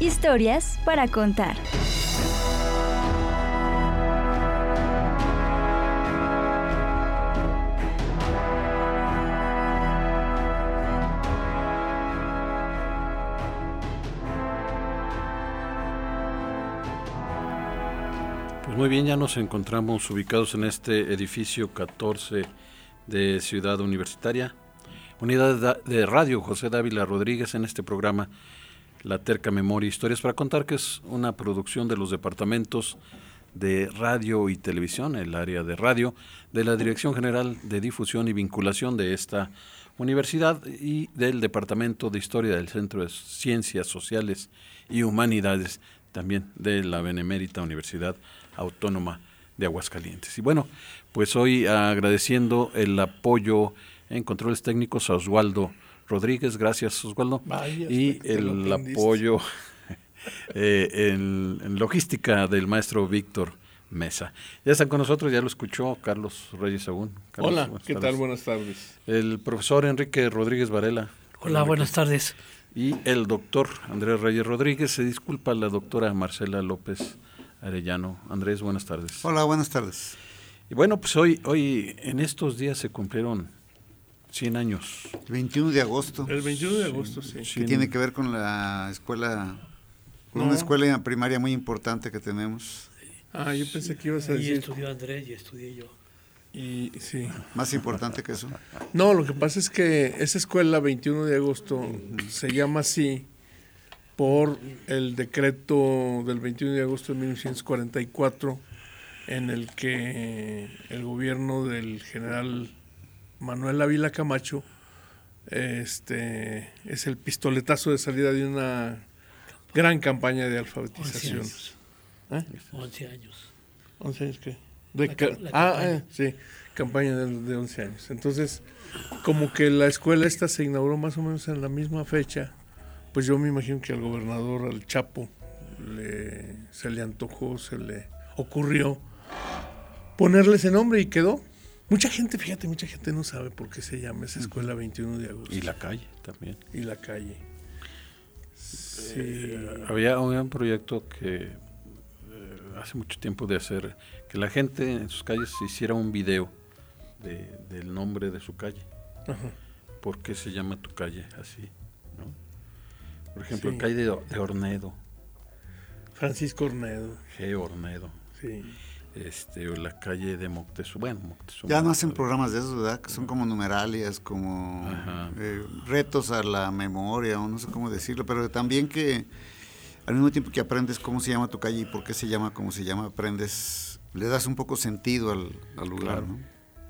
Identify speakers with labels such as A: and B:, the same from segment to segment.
A: Historias para contar.
B: Pues muy bien, ya nos encontramos ubicados en este edificio 14 de Ciudad Universitaria. Unidad de radio José Dávila Rodríguez en este programa La Terca Memoria Historias para contar que es una producción de los departamentos de radio y televisión, el área de radio, de la Dirección General de Difusión y Vinculación de esta universidad y del Departamento de Historia del Centro de Ciencias Sociales y Humanidades, también de la Benemérita Universidad Autónoma de Aguascalientes. Y bueno, pues hoy agradeciendo el apoyo en controles técnicos a Oswaldo Rodríguez, gracias Oswaldo, y el apoyo eh, en, en, logística del maestro Víctor Mesa. Ya están con nosotros, ya lo escuchó Carlos Reyes Agún. Carlos,
C: Hola, ¿qué tardes. tal? Buenas tardes.
B: El profesor Enrique Rodríguez Varela.
D: Hola, buenas tardes.
B: Y el doctor Andrés Reyes Rodríguez, se disculpa la doctora Marcela López Arellano. Andrés, buenas tardes.
E: Hola, buenas tardes.
B: Y bueno, pues hoy, hoy en estos días se cumplieron 100 años.
E: El 21 de agosto.
C: El 21 de agosto, sí.
E: Que tiene que ver con la escuela, con no. una escuela primaria muy importante que tenemos.
C: Ah, yo pensé que ibas a decir.
D: Y estudió Andrés y estudié yo.
C: Y sí.
E: Más importante que eso.
C: No, lo que pasa es que esa escuela 21 de agosto se llama así por el decreto del 21 de agosto de 1944 en el que el gobierno del general Manuel Ávila Camacho este es el pistoletazo de salida de una gran campaña de alfabetización.
D: 11 años. ¿Eh? 11 años.
C: ¿11 años qué? De la, ca la ah, eh, sí, campaña de, de 11 años. Entonces, como que la escuela esta se inauguró más o menos en la misma fecha, pues yo me imagino que al gobernador, al Chapo, le, se le antojó, se le ocurrió ponerle ese nombre y quedó. Mucha gente, fíjate, mucha gente no sabe por qué se llama esa escuela 21 de agosto.
B: Y la calle también.
C: Y la calle. Sí.
B: Eh, había un proyecto que eh, hace mucho tiempo de hacer, que la gente en sus calles hiciera un video de, del nombre de su calle. Ajá. ¿Por qué se llama tu calle así? ¿no? Por ejemplo, sí. calle de, de Ornedo.
C: Francisco Ornedo.
B: G. Ornedo.
C: Sí
B: este, o la calle de Moctezuma. Bueno, Moctezuma
E: ya no hacen programas de esos, ¿verdad? Que son como numeralias, como eh, retos a la memoria, o no sé cómo decirlo, pero también que al mismo tiempo que aprendes cómo se llama tu calle y por qué se llama como se llama, aprendes, le das un poco sentido al, al lugar,
B: claro,
E: ¿no?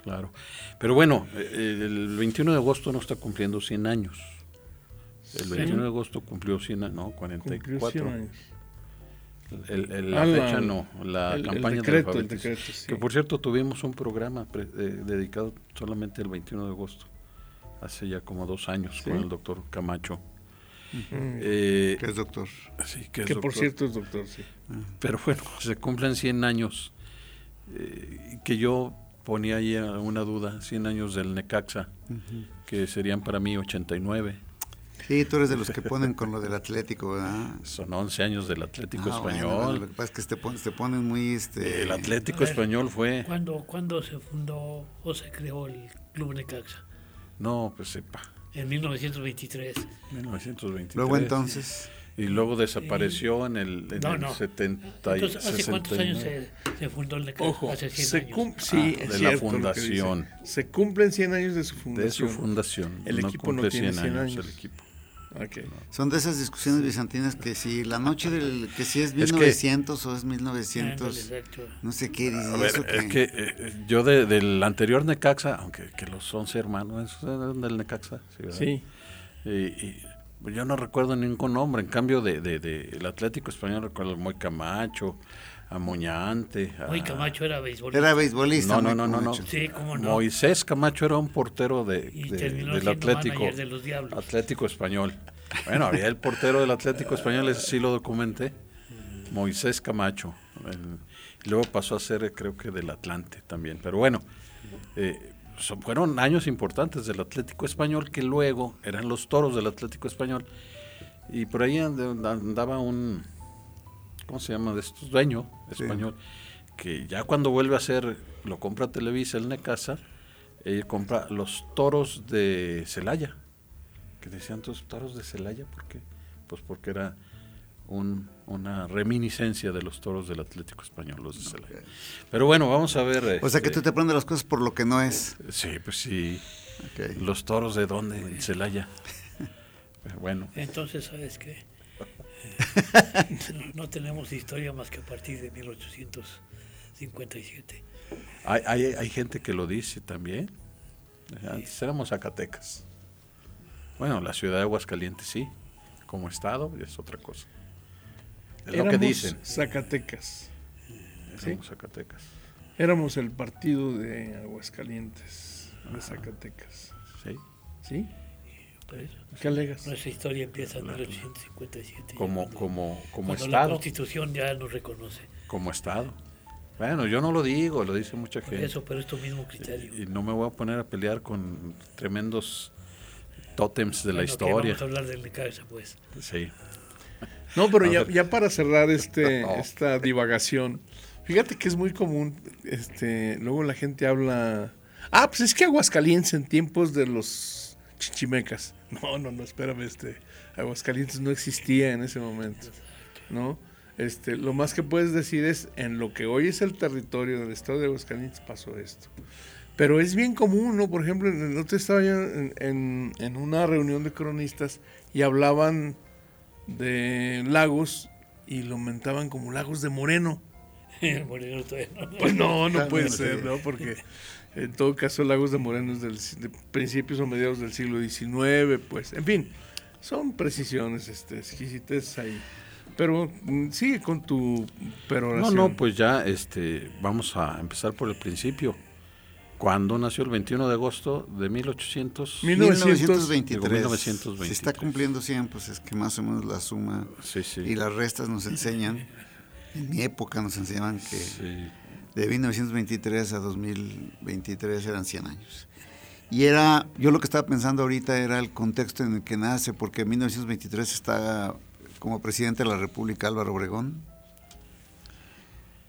B: Claro. Pero bueno, el 21 de agosto no está cumpliendo 100 años. El 21 ¿Sí? de agosto cumplió 100 años, no, 44.
C: Cumplió 100 años.
B: El, el, la ah, fecha no, la
C: el,
B: campaña
C: el decreto,
B: de
C: el decreto, sí.
B: Que por cierto tuvimos un programa pre, eh, dedicado solamente el 21 de agosto, hace ya como dos años, ¿Sí? con el doctor Camacho.
E: Uh -huh. eh, que es doctor.
B: Sí, que, es
C: que
B: doctor.
C: por cierto es doctor, sí.
B: Pero bueno, se cumplen 100 años, eh, que yo ponía ahí una duda, 100 años del Necaxa, uh -huh. que serían para mí 89.
E: Sí, tú eres de los que ponen con lo del Atlético, ¿verdad?
B: Son 11 años del Atlético
E: ah,
B: Español.
E: Bueno, lo que pasa es que te ponen, te ponen muy... Este...
B: El Atlético ver, Español fue...
D: ¿cuándo, ¿Cuándo se fundó o se creó el Club Necaxa?
B: No, pues sepa.
D: En 1923.
B: 1923.
E: Luego entonces...
B: Y luego desapareció en el, en
D: no,
B: el
D: no.
B: 70
D: Entonces, ¿Hace 69. cuántos años se, se, fundó el Necaxa?
C: Ojo,
D: hace 100
C: se
D: años.
C: Sí,
B: ah, de la fundación.
C: Se cumplen 100 años de su fundación.
B: De su fundación.
C: El
B: no
C: equipo no tiene 100 años.
B: años. El equipo.
C: Okay.
E: Son de esas discusiones bizantinas que si la noche del que si es 1900 es que, o es 1900 no sé qué dice
B: ver,
E: eso
B: que... es que eh, yo de, del anterior Necaxa aunque que los 11 hermanos eran del Necaxa
C: sí,
B: sí. Y, y, yo no recuerdo ningún nombre, en cambio de, de, el Atlético Español recuerdo el Moy Camacho, a Moñante.
D: Moy Camacho era beisbolista.
E: Era beisbolista.
B: No, no, no, no,
D: Sí, cómo no.
B: Moisés Camacho era un portero de, del Atlético.
D: De los
B: Atlético Español. Bueno, había el portero del Atlético Español, ese sí lo documenté. Moisés Camacho. luego pasó a ser, creo que del Atlante también. Pero bueno, eh, fueron años importantes del Atlético Español que luego eran los toros del Atlético Español. Y por ahí andaba un, ¿cómo se llama? De estos dueño español, que ya cuando vuelve a ser, lo compra Televisa, el Necasa, él compra los toros de Celaya. Que decían todos toros de Celaya, ¿por qué? Pues porque era una reminiscencia de los toros del Atlético Español, los de Celaya. Pero bueno, vamos a ver.
E: O sea que tú te aprendes las cosas por lo que no es.
B: Sí, pues sí. Los toros de dónde, en Celaya. bueno.
D: Entonces, ¿sabes qué? no, tenemos historia más que a partir de 1857.
B: Hay, hay, hay gente que lo dice también. Antes éramos Zacatecas. Bueno, la ciudad de Aguascalientes sí, como estado es otra cosa.
C: Es lo que dicen. Zacatecas.
B: Éramos Zacatecas.
C: Éramos el partido de Aguascalientes, de Zacatecas.
B: Sí.
C: ¿Sí? ¿Qué alegas?
D: Nuestra historia empieza en 1857.
B: Como, como, como
D: Estado.
B: la
D: Constitución ya nos reconoce.
B: Como Estado. Bueno, yo no lo digo, lo dice mucha gente.
D: Eso, pero es tu mismo criterio.
B: Y, no me voy a poner a pelear con tremendos tótems de la historia.
D: Vamos a hablar del Necaxa, pues.
B: Sí.
C: No, pero ya, ya, para cerrar este, esta divagación, fíjate que es muy común, este, luego la gente habla, ah, pues es que Aguascalientes en tiempos de los chichimecas, no, no, no, espérame, este, Aguascalientes no existía en ese momento, ¿no? Este, lo más que puedes decir es, en lo que hoy es el territorio del estado de Aguascalientes pasó esto. Pero es bien común, ¿no? Por ejemplo, no te estaba yo en, en, una reunión de cronistas y hablaban de lagos y lo mentaban como lagos de Moreno.
D: Moreno no.
C: Pues no, no puede ser, ¿no? Porque en todo caso Lagos de Moreno es del, de principios o mediados del siglo XIX, pues, en fin, son precisiones, este, exquisites ahí. Pero mm, sigue con tu peroración.
B: No, no, pues ya este, vamos a empezar por el principio. ¿Cuándo nació el 21 de agosto de 1800?
E: 1923. 1923. Se está cumpliendo 100, pues es que más o menos la suma y las restas nos enseñan. En mi época nos enseñaban que de 1923 a 2023 eran 100 años. Y era, yo lo que estaba pensando ahorita era el contexto en el que nace, porque en 1923 está como presidente de la República Álvaro Obregón,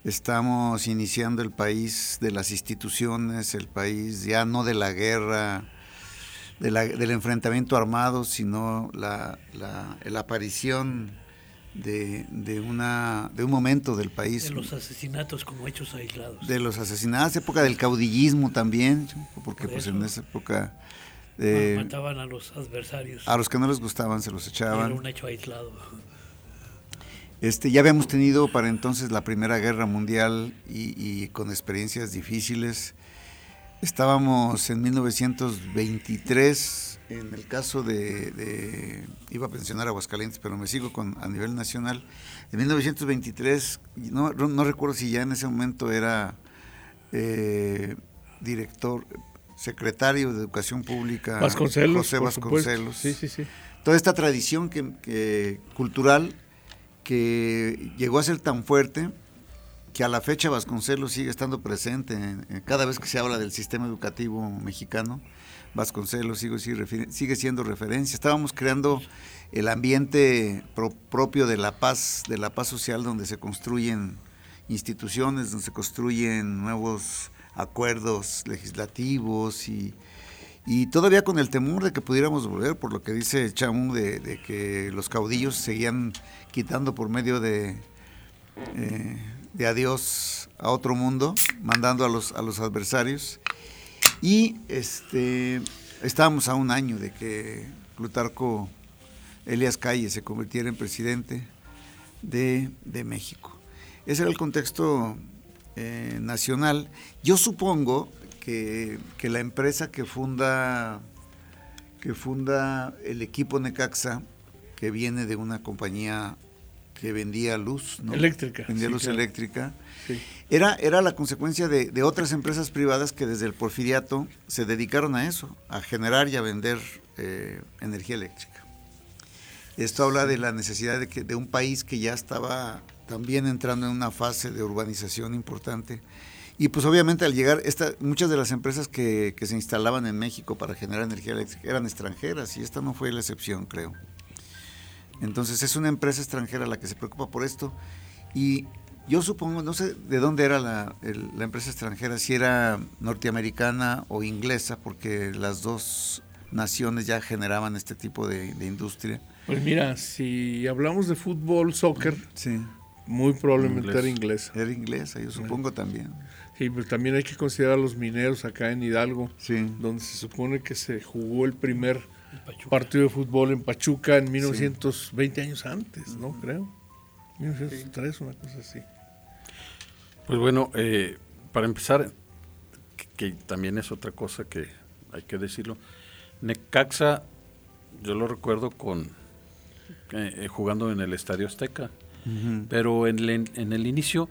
E: Estamos iniciando el país de las instituciones, el país ya no de la guerra, del enfrentamiento armado, sino la, aparición de, una, de un momento del país.
D: De los asesinatos como hechos aislados.
E: De los asesinatos, época del caudillismo también, porque pues en esa época...
D: mataban a los adversarios.
E: A los que no les gustaban se los echaban.
D: Era un hecho aislado.
E: Este, ya habíamos tenido para entonces la Primera Guerra Mundial y, con experiencias difíciles. Estábamos en 1923, en el caso de, iba a pensionar a Aguascalientes, pero me sigo con a nivel nacional. En 1923, no, no recuerdo si ya en ese momento era eh, director, secretario de Educación Pública,
C: Vasconcelos,
E: José Vasconcelos.
C: Sí, sí, sí.
E: Toda esta tradición que, que cultural que llegó a ser tan fuerte que a la fecha Vasconcelos sigue estando presente. cada vez que se habla del sistema educativo mexicano, Vasconcelos sigue, sigue siendo referencia. Estábamos creando el ambiente propio de la paz, de la paz social, donde se construyen instituciones, donde se construyen nuevos acuerdos legislativos y, y todavía con el temor de que pudiéramos volver, por lo que dice Chamu, de, que los caudillos seguían quitando por medio de, eh, de adiós a otro mundo, mandando a los, a los adversarios. Y este, estábamos a un año de que Plutarco Elias Calle se convirtiera en presidente de, México. Ese era el contexto eh, nacional. Yo supongo que, la empresa que funda, que funda el equipo Necaxa que viene de una compañía que vendía luz, ¿no?
C: Eléctrica.
E: Vendía luz eléctrica. Era, era la consecuencia de, otras empresas privadas que desde el porfiriato se dedicaron a eso, a generar y a vender eh, energía eléctrica. Esto habla de la necesidad de, que, de un país que ya estaba también entrando en una fase de urbanización importante. Y pues obviamente al llegar, esta, muchas de las empresas que, que se instalaban en México para generar energía eléctrica eran extranjeras y esta no fue la excepción, creo. Entonces es una empresa extranjera la que se preocupa por esto y yo supongo, no sé de dónde era la, empresa extranjera, si era norteamericana o inglesa, porque las dos naciones ya generaban este tipo de, industria.
C: Pues mira, si hablamos de fútbol, soccer, sí. muy probablemente era inglesa.
E: Era inglesa, yo supongo también.
C: Sí, pero también hay que considerar a los mineros acá en Hidalgo, donde se supone que se jugó el primer partido de fútbol en Pachuca en 1920 años antes, ¿no? Creo. 1903, una cosa así.
B: Pues bueno, eh, para empezar, que, también es otra cosa que hay que decirlo, Necaxa, yo lo recuerdo con eh, eh, jugando en el Estadio Azteca, pero en, en el inicio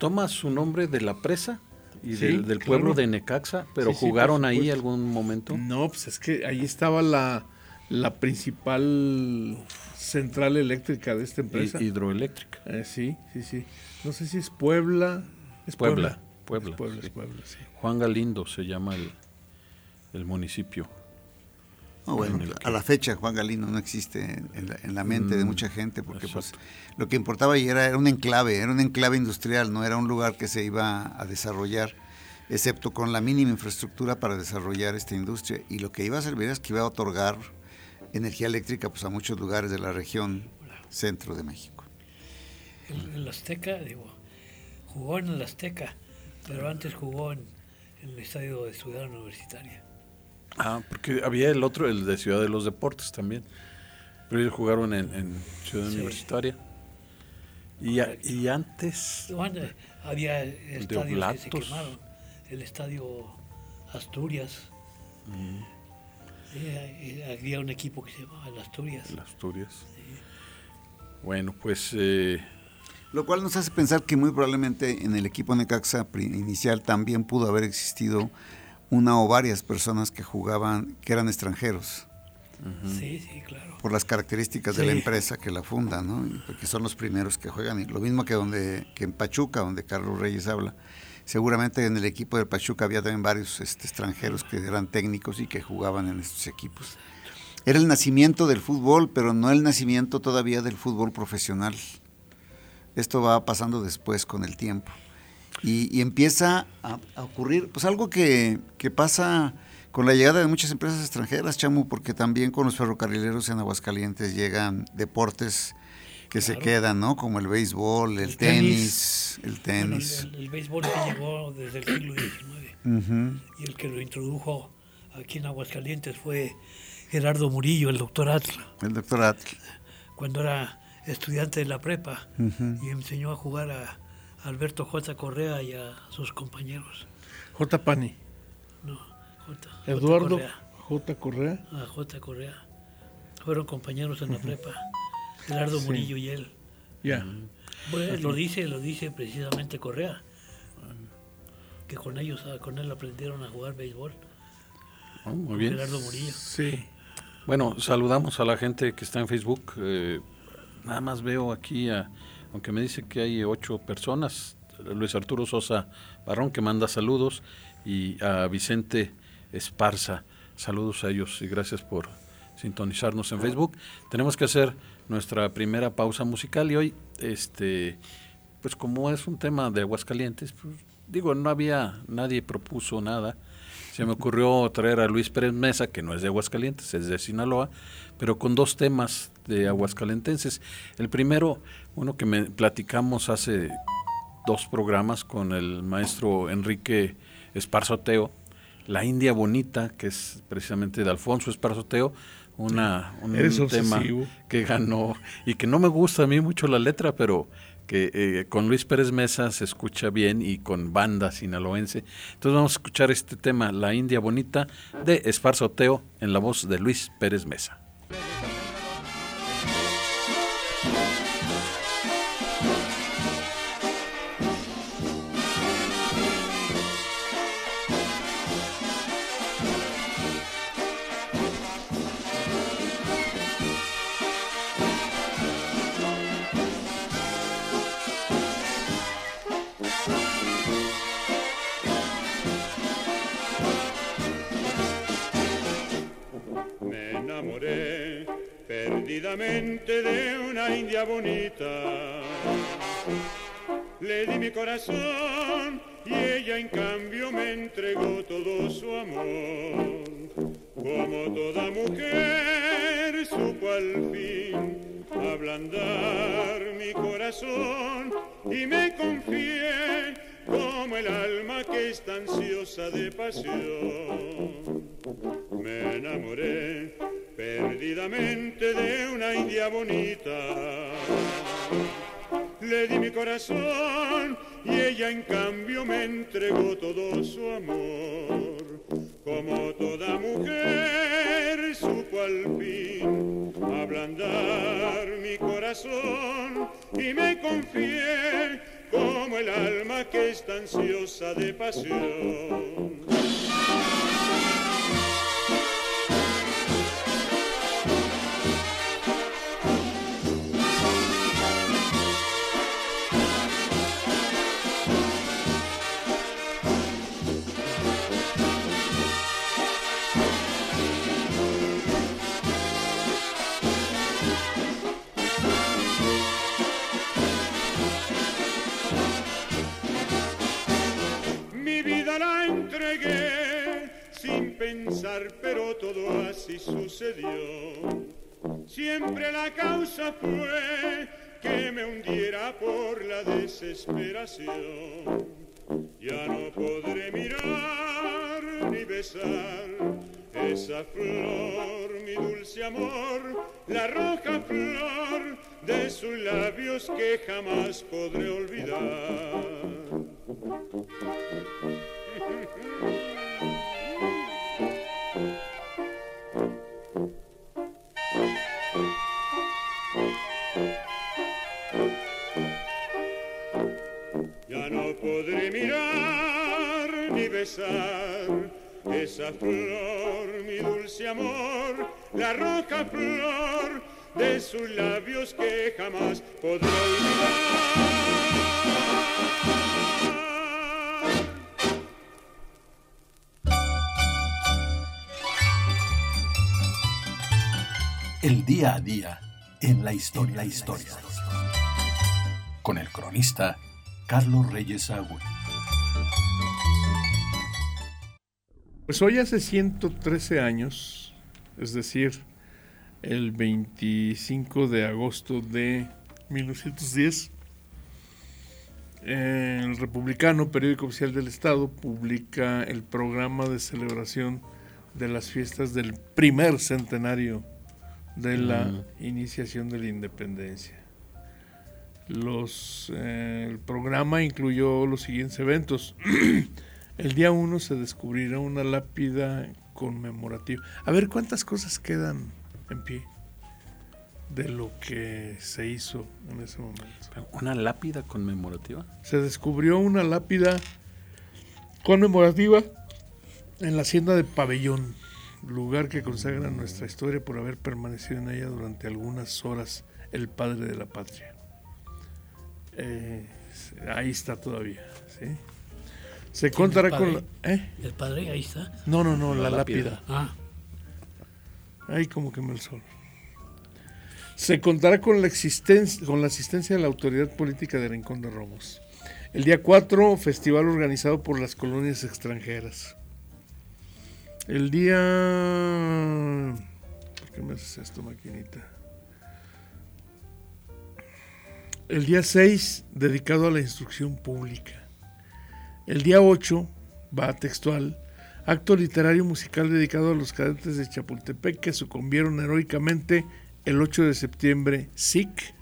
B: toma su nombre de la presa y del, pueblo de Necaxa, pero jugaron ahí algún momento.
C: No, pues es que ahí estaba la, la principal central eléctrica de esta empresa.
B: hidroeléctrica.
C: Eh, sí, sí, sí. No sé si es Puebla.
B: Es Puebla. Puebla, Juan Galindo se llama el, el municipio.
E: Bueno, a la fecha Juan Galindo no existe en la, mente de mm, mucha gente porque pues, lo que importaba ahí era, era un enclave, era un enclave industrial, no era un lugar que se iba a desarrollar, excepto con la mínima infraestructura para desarrollar esta industria. Y lo que iba a servir es que iba a otorgar energía eléctrica pues, a muchos lugares de la región centro de México.
D: En, el Azteca, digo, jugó en el Azteca, pero antes jugó en, el estadio de Ciudad Universitaria.
B: Ah, porque había el otro, el de Ciudad de los Deportes también. Pero ellos jugaron en, Ciudad Universitaria. Y, y antes.
D: había estadios que se quemaron. El estadio Asturias. Mm. Eh, había un equipo que se llamaba el Asturias.
B: El Asturias. Bueno, pues... Eh,
E: Lo cual nos hace pensar que muy probablemente en el equipo Necaxa inicial también pudo haber existido una o varias personas que jugaban, que eran extranjeros.
D: Sí, sí, claro.
E: Por las características de la empresa que la funda, ¿no? Porque son los primeros que juegan. Y lo mismo que, donde, que en Pachuca, donde Carlos Reyes habla seguramente en el equipo de Pachuca había también varios este, extranjeros que eran técnicos y que jugaban en estos equipos. Era el nacimiento del fútbol, pero no el nacimiento todavía del fútbol profesional. Esto va pasando después con el tiempo. Y, empieza a, ocurrir, pues algo que, que pasa con la llegada de muchas empresas extranjeras, Chamu, porque también con los ferrocarrileros en Aguascalientes llegan deportes que se quedan, ¿no? Como el béisbol, el, tenis, el tenis.
D: el, béisbol que llegó desde el siglo XIX y el que lo introdujo aquí en Aguascalientes fue Gerardo Murillo, el doctor Atl.
E: El doctor Atl.
D: Cuando era estudiante de la prepa y enseñó a jugar a Alberto J. Correa y a sus compañeros.
C: J. Pani.
D: No, J.
C: Eduardo J. Correa.
D: A J. Correa. Fueron compañeros en la prepa. Gerardo Murillo y él.
C: Ya.
D: lo dice, lo dice precisamente Correa. Que con ellos, ah, con él aprendieron a jugar béisbol.
B: Oh, muy bien.
D: Gerardo Murillo.
C: Sí.
B: Bueno, saludamos a la gente que está en Facebook. Eh, nada más veo aquí, aunque me dice que hay ocho personas, Luis Arturo Sosa Barrón que manda saludos y a Vicente Esparza. Saludos a ellos y gracias por sintonizarnos en Facebook. Tenemos que hacer nuestra primera pausa musical y hoy, este, pues como es un tema de Aguascalientes, pues, digo, no había, nadie propuso nada. Se me ocurrió traer a Luis Pérez Mesa, que no es de Aguascalientes, es de Sinaloa, pero con dos temas de aguascalentenses. El primero, uno que me platicamos hace dos programas con el maestro Enrique Esparzoteo, La India Bonita, que es precisamente de Alfonso Esparzoteo, una, un tema que ganó y que no me gusta a mí mucho la letra, pero que eh, con Luis Pérez Mesa se escucha bien y con banda sinaloense. Entonces vamos a escuchar este tema, La India Bonita, de Esparzoteo, en la voz de Luis Pérez Mesa.
A: Perdidamente de una india bonita. Le di mi corazón y ella en cambio me entregó todo su amor. Como toda mujer supo al fin ablandar mi corazón y me confié como el alma que está ansiosa de pasión. Me enamoré perdidamente de una india bonita. Le di mi corazón y ella en cambio me entregó todo su amor. Como toda mujer supo al fin ablandar mi corazón y me confié como el alma que está ansiosa de pasión. Siempre la causa fue que me hundiera por la desesperación. Ya no podré mirar ni besar esa flor, mi dulce amor, la roja flor de sus labios que jamás podré olvidar. besar esa flor, mi dulce amor, la roja flor de sus labios que jamás podré olvidar.
F: El día a día en la historia, la historia. Con el cronista Carlos Reyes Agüe.
C: Pues hoy hace 113 años, es decir, el 25 de agosto de 1910, el Republicano, periódico oficial del Estado, publica el programa de celebración de las fiestas del primer centenario de la mm. iniciación de la independencia. Los, eh, el programa incluyó los siguientes eventos. el día 1 se descubrirá una lápida conmemorativa. A ver cuántas cosas quedan en pie de lo que se hizo en ese momento.
B: ¿Una lápida conmemorativa?
C: Se descubrió una lápida conmemorativa en la hacienda de Pabellón, lugar que consagra nuestra historia por haber permanecido en ella durante algunas horas el padre de la patria. Eh, ahí está todavía. ¿sí? Se contará con...
D: ¿eh? ¿El padre ahí está?
C: No, no, no, la, lápida. Ah. Ahí como quema el sol. Se contará con la, existencia, con la asistencia de la autoridad política de Rincón de Romos. El día 4, festival organizado por las colonias extranjeras. El día... ¿Por qué me haces esto, maquinita? El día 6, dedicado a la instrucción pública. El día 8, va textual, acto literario musical dedicado a los cadetes de Chapultepec que sucumbieron heroicamente el 8 de septiembre, SIC,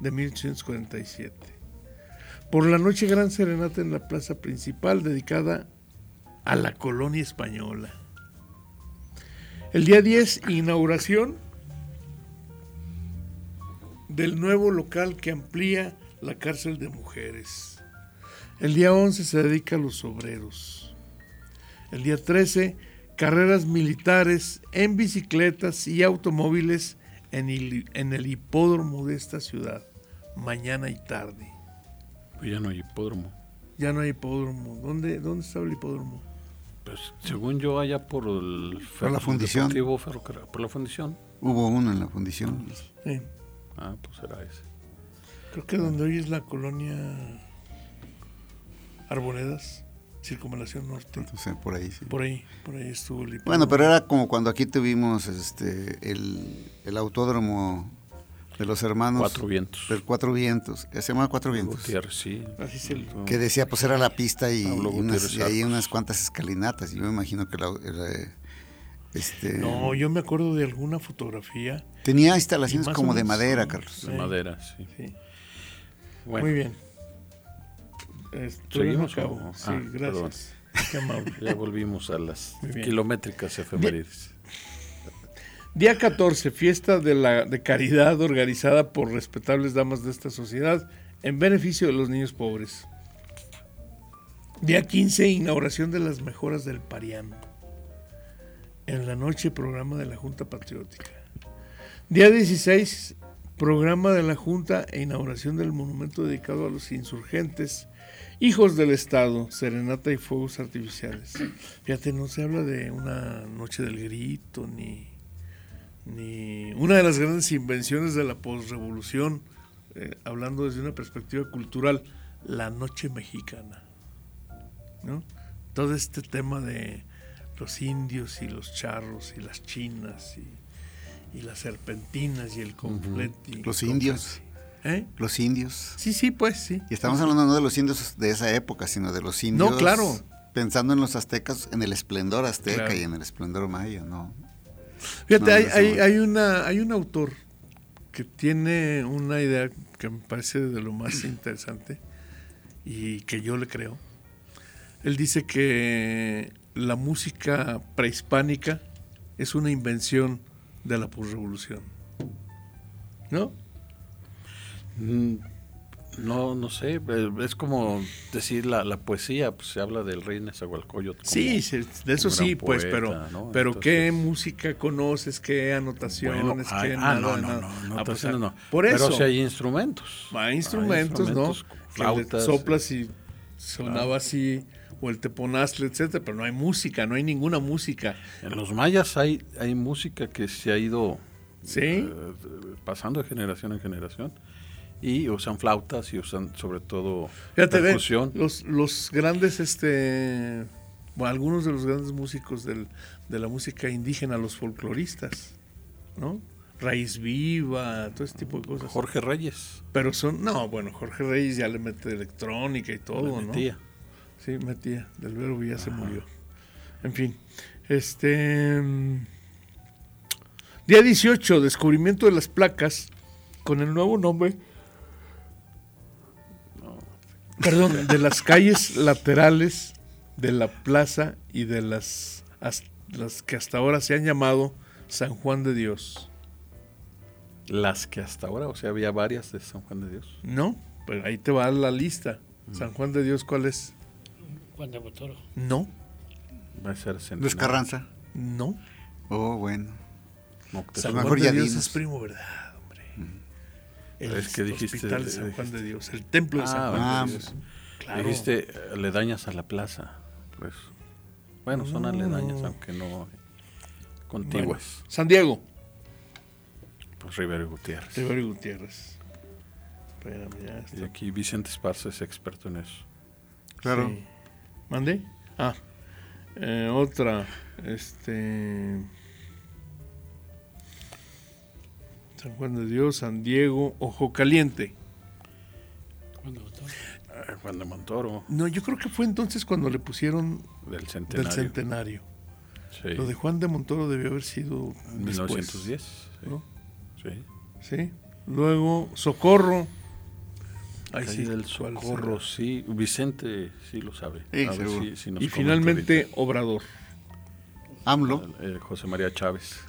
C: de 1847. Por la noche, gran serenata en la plaza principal dedicada a la colonia española. El día 10, inauguración del nuevo local que amplía la cárcel de mujeres. El día 11 se dedica a los obreros. El día 13, carreras militares en bicicletas y automóviles en el, hipódromo de esta ciudad, mañana y tarde.
B: Pues ya no hay hipódromo.
C: Ya no hay hipódromo. ¿Dónde, dónde está el hipódromo?
B: Pues según yo, allá por el
E: por la fundición.
B: por la fundición.
E: Hubo uno en la fundición.
C: Sí.
B: Ah, pues será ese.
C: Creo que donde hoy es la colonia Arboledas, Circunvalación Norte.
E: Entonces, por ahí, sí.
C: Por ahí, por ahí estuvo el
E: Bueno, pero era como cuando aquí tuvimos este el, el autódromo de los hermanos.
B: Cuatro vientos.
E: Del Cuatro Vientos, que se llama Cuatro Vientos.
B: Gutiérrez, sí.
C: Así se le-
E: Que decía, pues era la pista y, y unas, y ahí unas cuantas escalinatas. Yo me imagino que la, era, este,
C: No, yo me acuerdo de alguna fotografía.
E: tenía
C: Y
E: instalaciones como de madera. Carlos.
B: De madera, sí.
C: Sí.
B: Bueno,
C: Muy bien. Estoy
B: ¿Seguimos
C: a cabo.
B: o-
C: Sí,
B: ah,
C: gracias. Qué amable.
B: ya volvimos a las kilométricas efemérides.
C: Día 14, fiesta de, la, de caridad organizada por respetables damas de esta sociedad en beneficio de los niños pobres. Día 15, inauguración de las mejoras del Parián. En la noche, programa de la Junta Patriótica. Día 16, programa de la Junta e inauguración del monumento dedicado a los insurgentes, hijos del Estado, serenata y fuegos artificiales. Fíjate, no se habla de una noche del grito, ni, ni una de las grandes invenciones de la posrevolución, eh, hablando desde una perspectiva cultural, la noche mexicana. ¿no? Todo este tema de los indios y los charros y las chinas y, y las serpentinas y el confeti.
E: Los indios.
C: ¿Eh?
E: Los indios.
C: Sí, sí, pues sí.
E: Y estamos hablando no de los indios de esa época, sino de los indios.
C: No, claro.
E: Pensando en los aztecas, en el esplendor azteca
C: Claro.
E: y en el esplendor maya, ¿no?
C: Fíjate,
E: No,
C: hay, hay, hay una, hay un autor que tiene una idea que me parece de lo más interesante y que yo le creo. Él dice que la música prehispánica es una invención de la posrevolución. ¿No?
B: Mm, No, no sé, eh, es como decir la, la poesía, pues se habla del rey Nezahualcóyotl.
C: Sí, de eso sí, pues,
B: poeta,
C: pero,
B: ¿no?
C: pero ¿qué
B: Entonces-
C: música conoces? ¿Qué anotaciones?
B: Bueno, hay-
C: ¿Qué
B: ah,
C: nada,
B: no, no, no,
C: Ah,
B: no,
C: pues,
B: no, no.
C: Por eso.
B: Pero si hay instrumentos.
C: Hay instrumentos, ¿no?
B: instrumentos, flautas.
C: soplas y sonaba
B: Claro.
C: así, o el teponazle, etcétera, pero no hay música, no hay ninguna música.
B: En los mayas hay, hay música que se ha ido
C: ¿Sí?
B: eh, pasando de generación en generación. Y usan flautas y usan sobre todo
C: Fíjate, ve,
B: percusión.
C: los, los grandes, este, bueno, algunos de los grandes músicos del- de la música indígena, los folcloristas, ¿no? Raíz Viva, todo ese tipo de cosas.
B: Jorge Reyes.
C: Pero son, no, bueno, Jorge Reyes ya le mete electrónica y todo,
B: le
C: ¿no?
B: metía.
C: Sí, metía. Del Vero ya se murió. En fin. Este. mm, Día 18, descubrimiento de las placas con el nuevo nombre. Perdón, de las calles laterales de la plaza y de las, as- las que hasta ahora se han llamado San Juan de Dios.
B: Las que hasta ahora, o sea, había varias de San Juan de Dios.
C: ¿No? Pero ahí te va la lista.
B: Mm.
C: San Juan de Dios, ¿cuál es?
D: Juan de Botoro.
C: No,
B: Va a ser.
E: Luis Carranza.
C: no.
E: Oh, bueno.
B: Moctezuma.
C: San
E: mejor
C: Juan de Dios es primo, ¿verdad? El
B: Es que dijiste-
C: hospital de San Juan de Dios, el templo de San
B: Ah,
C: Juan
E: ah,
C: de Dios. Claro.
B: Dijiste eh, aledañas a la plaza. Pues, bueno, son
C: No.
B: aledañas, aunque no contiguas.
C: Bueno, San Diego,
B: Pues Rivero y Gutiérrez.
C: Rivero Gutiérrez. Espérame, ya está.
B: Y aquí Vicente Esparza es experto en eso.
E: Claro.
C: Sí. ¿Mandé? Ah, eh, otra, este... San Juan de Dios, San Diego, Ojo Caliente.
D: Juan de Botoro.
B: Ah, Juan de Montoro,
C: No, yo creo que fue entonces cuando le pusieron
B: del centenario.
C: del centenario.
B: Sí.
C: Lo de Juan de Montoro debió haber sido
B: En
C: después,
B: 1910. Sí.
C: ¿no?
B: sí.
C: Sí. Luego, Socorro.
B: Calle
C: sí,
B: del
C: ¿cuál
B: Socorro,
C: será?
B: sí. Vicente sí lo sabe.
E: Sí,
B: A ver
E: seguro.
B: si- si nos
C: Y finalmente, Obrador.
E: AMLO.
B: ahorita. Eh, José María Chávez.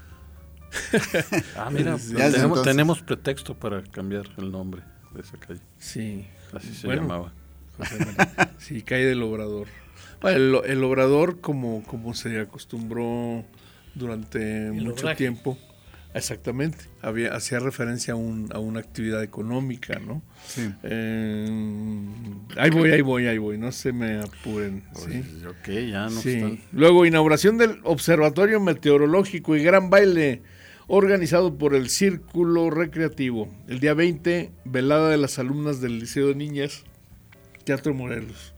B: ah, mira,
E: Ya desde
B: tenemos,
E: entonces.
B: tenemos pretexto para cambiar el nombre de esa calle.
C: Sí.
B: Así se
C: Bueno,
B: llamaba.
C: José María. Sí, calle del Obrador. Bueno, el, el Obrador, como, como se acostumbró durante mucho
D: obraje.
C: tiempo, exactamente, había, hacía referencia a, un, a una actividad económica, ¿no?
E: Sí.
C: Eh, ahí voy, ahí voy, ahí voy, no se me apuren. ¿sí?
B: Pues, ok, ya no
C: Sí.
B: están.
C: Luego, inauguración del Observatorio Meteorológico y gran baile. Organizado por el Círculo Recreativo. El día 20, velada de las alumnas del Liceo de Niñas, Teatro Morelos.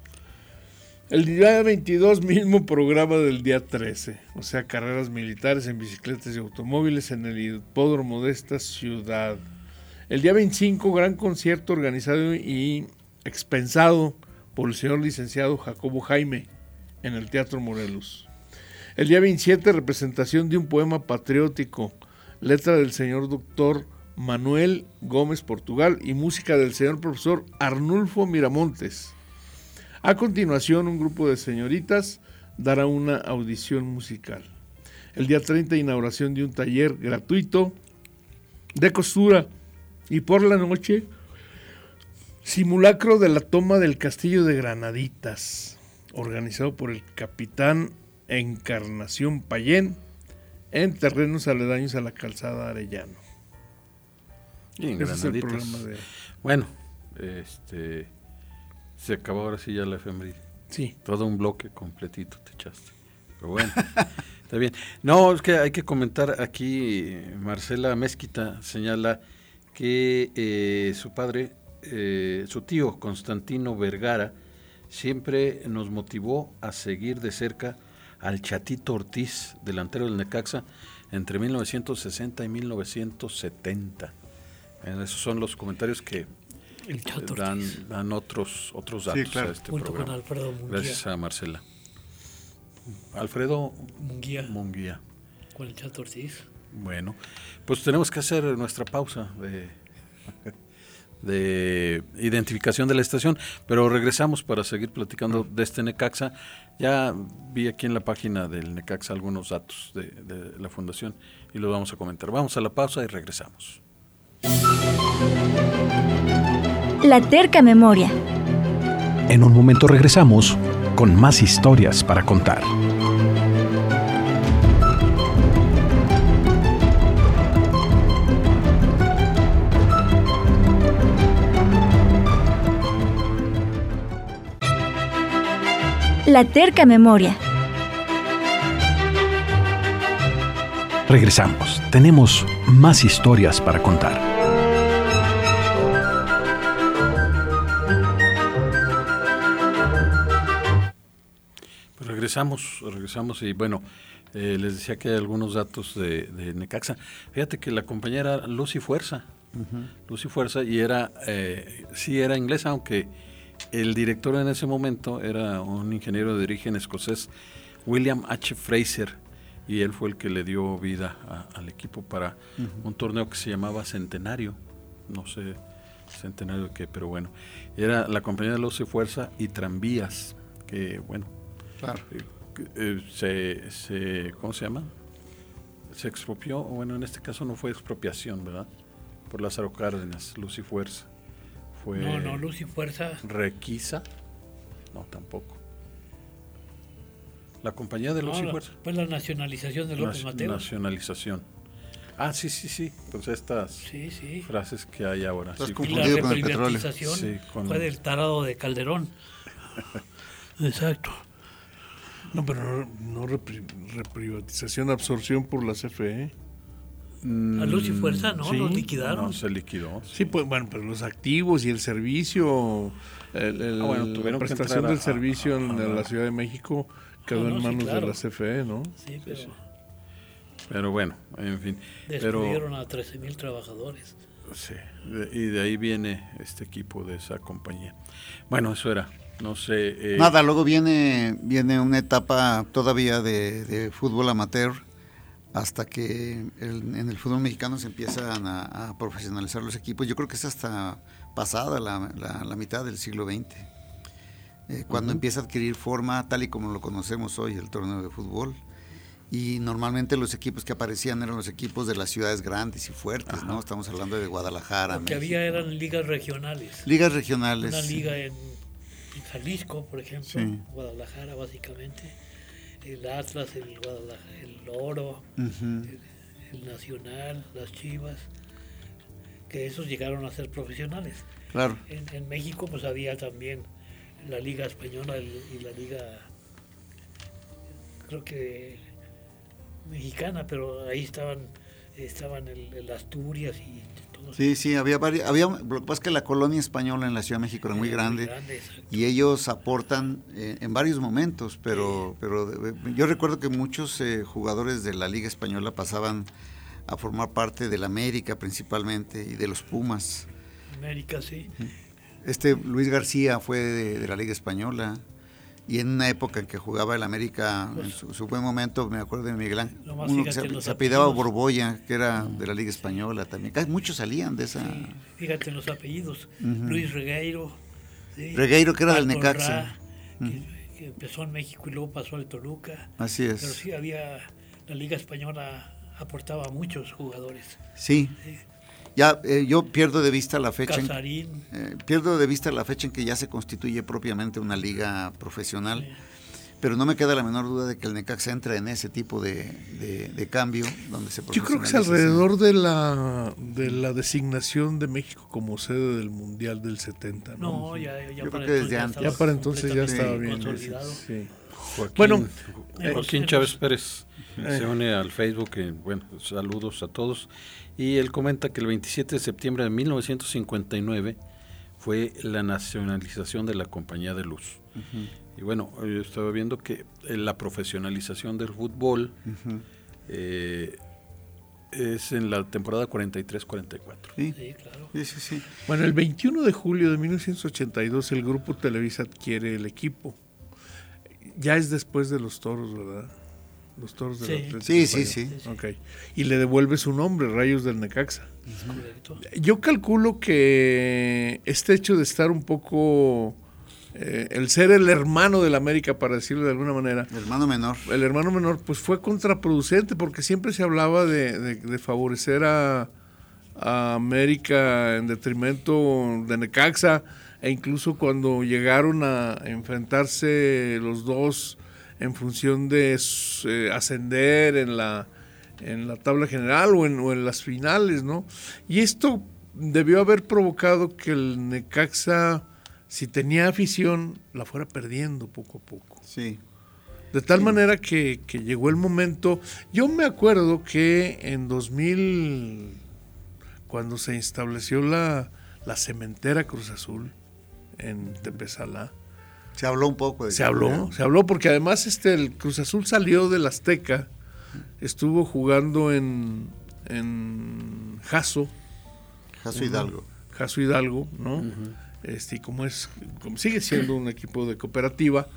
C: El día 22, mismo programa del día 13, o sea, carreras militares en bicicletas y automóviles en el hipódromo de esta ciudad. El día 25, gran concierto organizado y expensado por el señor licenciado Jacobo Jaime en el Teatro Morelos. El día 27, representación de un poema patriótico, letra del señor doctor Manuel Gómez Portugal y música del señor profesor Arnulfo Miramontes. A continuación, un grupo de señoritas dará una audición musical. El día 30, inauguración de un taller gratuito de costura. Y por la noche, simulacro de la toma del castillo de Granaditas, organizado por el capitán Encarnación Payén en terrenos aledaños a la calzada Arellano.
B: Y en. Bueno, este se acabó ahora sí ya la efeméride.
C: Sí.
B: Todo un bloque completito te echaste. Pero bueno, está bien. No, es que hay que comentar aquí, Marcela Mezquita señala que eh, su padre, eh, su tío Constantino Vergara, siempre nos motivó a seguir de cerca al Chatito Ortiz, delantero del Necaxa, entre 1960 y 1970. Esos son los comentarios que
D: Chato
B: dan, dan, otros otros datos
E: Sí, claro.
B: a este
D: Junto
B: programa.
D: con Alfredo Munguía.
B: Gracias a Marcela. Alfredo
D: Munguía,
B: Munguía.
D: con el Chato Ortiz.
B: Bueno, pues tenemos que hacer nuestra pausa de, de identificación de la estación, pero regresamos para seguir platicando de este Necaxa. Ya vi aquí en la página del Necaxa algunos datos de, de la fundación y los vamos a comentar. Vamos a la pausa y regresamos.
G: La terca memoria.
F: En un momento regresamos con más historias para contar.
G: La terca memoria.
F: Regresamos. Tenemos más historias para contar.
B: Pues regresamos, regresamos y bueno, eh, les decía que hay algunos datos de, de Necaxa. Fíjate que la compañera Lucy Fuerza, Lucy Fuerza, y era, eh, sí era inglesa, aunque el director en ese momento era un ingeniero de origen escocés, William H. Fraser, y él fue el que le dio vida a- al equipo para un torneo que se llamaba Centenario, no sé Centenario de qué, pero bueno, era la compañía de Lucy Fuerza y Tranvías, que bueno,
E: Claro.
B: eh, se, se, ¿cómo se llama? Se expropió, bueno, en este caso no fue expropiación, ¿verdad? Por Lázaro Cárdenas, Luz y Fuerza. Fue
D: No, no, Luz y Fuerza.
B: Requisa, no, tampoco. La compañía de Luz
D: no,
B: y
D: la-
B: Fuerza.
D: Fue la nacionalización de López
B: Nac-
D: Mateos.
B: Nacionalización. Ah, sí, sí, sí. Pues estas
D: Sí, sí.
B: frases que hay ahora.
E: Estás
B: sí,
D: Y la
E: confundido con el petróleo.
B: con-
D: fue del tarado de Calderón. Exacto.
C: No, pero no, no repri- reprivatización, absorción por la CFE.
D: A Luz y Fuerza, ¿no?
C: sí.
D: Los liquidaron.
B: No, se liquidó.
C: Sí, pues bueno, pero los activos y el servicio, el, el-
B: Ah, bueno, tuvieron
C: la
B: que
C: prestación
B: entrar a-
C: del servicio en
B: a- a-
C: la Ciudad de México quedó
D: no,
C: en
D: sí,
C: manos
D: claro.
C: de la CFE, ¿no?
D: Sí, pero
B: Pero bueno, en fin. Pero,
D: despidieron a 13 mil trabajadores.
B: Sí, de- y de ahí viene este equipo de esa compañía. Bueno, eso era, no sé. eh,
E: Nada, luego viene, viene una etapa todavía de, de fútbol amateur hasta que el- en el fútbol mexicano se empiezan a, a profesionalizar los equipos. Yo creo que es hasta pasada la, la- la mitad del siglo XX, eh, cuando empieza a adquirir forma tal y como lo conocemos hoy, el torneo de fútbol. Y normalmente los equipos que aparecían eran los equipos de las ciudades grandes y fuertes, ¿no? Estamos hablando de Guadalajara.
D: Lo que
E: México.
D: había eran ligas regionales.
E: Ligas regionales.
D: Una liga en, en Jalisco, por ejemplo,
E: Sí.
D: Guadalajara básicamente, el Atlas, el Guadalajara, el Oro, el, el Nacional, las Chivas, que esos llegaron a ser profesionales.
E: Claro.
D: En, en México pues había también la Liga Española y y la Liga, creo que mexicana, pero ahí estaban estaban el, Asturias y todo.
E: Sí, sí, había varios, había, lo que pasa es que la colonia española en la Ciudad de México era muy grande, y ellos aportan eh, en varios momentos, pero, pero eh, yo recuerdo que muchos eh, jugadores de la Liga Española pasaban a formar parte del América principalmente y de los Pumas.
D: América, sí.
E: Este Luis García fue de la Liga Española y en una época en que jugaba el América, en su, buen momento, me acuerdo de Miguel Ángel, uno que se, se apellidaba Borboya, que era de la Liga Española también. Muchos salían de esa.
D: fíjate en los apellidos: Luis Regueiro.
E: Regueiro, que era del Necaxa.
D: que, empezó en México y luego pasó al Toluca.
E: Así es.
D: Pero sí había. La Liga Española aportaba a muchos jugadores.
E: sí. Ya eh, yo pierdo de vista la fecha. En, eh, pierdo de vista la fecha en que ya se constituye propiamente una liga profesional. Pero no me queda la menor duda de que el Necaxa entra en ese tipo de, de, cambio donde se
C: Yo creo que es alrededor de la de la designación de México como sede del Mundial del 70.
D: No, ya, ya,
E: Yo creo que desde
C: antes. Ya para entonces ya estaba bien.
B: bueno, Joaquín Chávez Pérez se une al Facebook. bueno, saludos a todos. Y él comenta que el 27 de septiembre de 1959 fue la nacionalización de la compañía de luz. Y bueno, yo estaba viendo que eh, la profesionalización del fútbol eh, es en la temporada 43-44.
E: Sí, claro. Sí, sí, sí.
C: Bueno, el 21 de julio de 1982 el grupo Televisa adquiere el equipo. Ya es después de los toros, ¿verdad? Los toros
E: de sí. sí, sí,
C: sí, Y le devuelve su nombre, Rayos del Necaxa. Yo calculo que este hecho de estar un poco... Eh, el ser el hermano del América, para decirlo de alguna manera.
E: El hermano menor.
C: El hermano menor, pues fue contraproducente porque siempre se hablaba de, favorecer a, a, América en detrimento de Necaxa e incluso cuando llegaron a enfrentarse los dos en función de eh, ascender en la, en la tabla general o en, o en las finales, ¿no? Y esto debió haber provocado que el Necaxa, si tenía afición, la fuera perdiendo poco a poco.
E: Sí.
C: De tal manera que, que, llegó el momento. Yo me acuerdo que en 2000, cuando se estableció la, la cementera Cruz Azul en Tepezalá,
E: se habló un poco de
C: Se habló, se habló porque además este el Cruz Azul salió del Azteca, estuvo jugando en en Jaso.
E: Jaso Hidalgo.
C: Jaso Hidalgo, ¿no? Este, y como es como sigue siendo un equipo de cooperativa,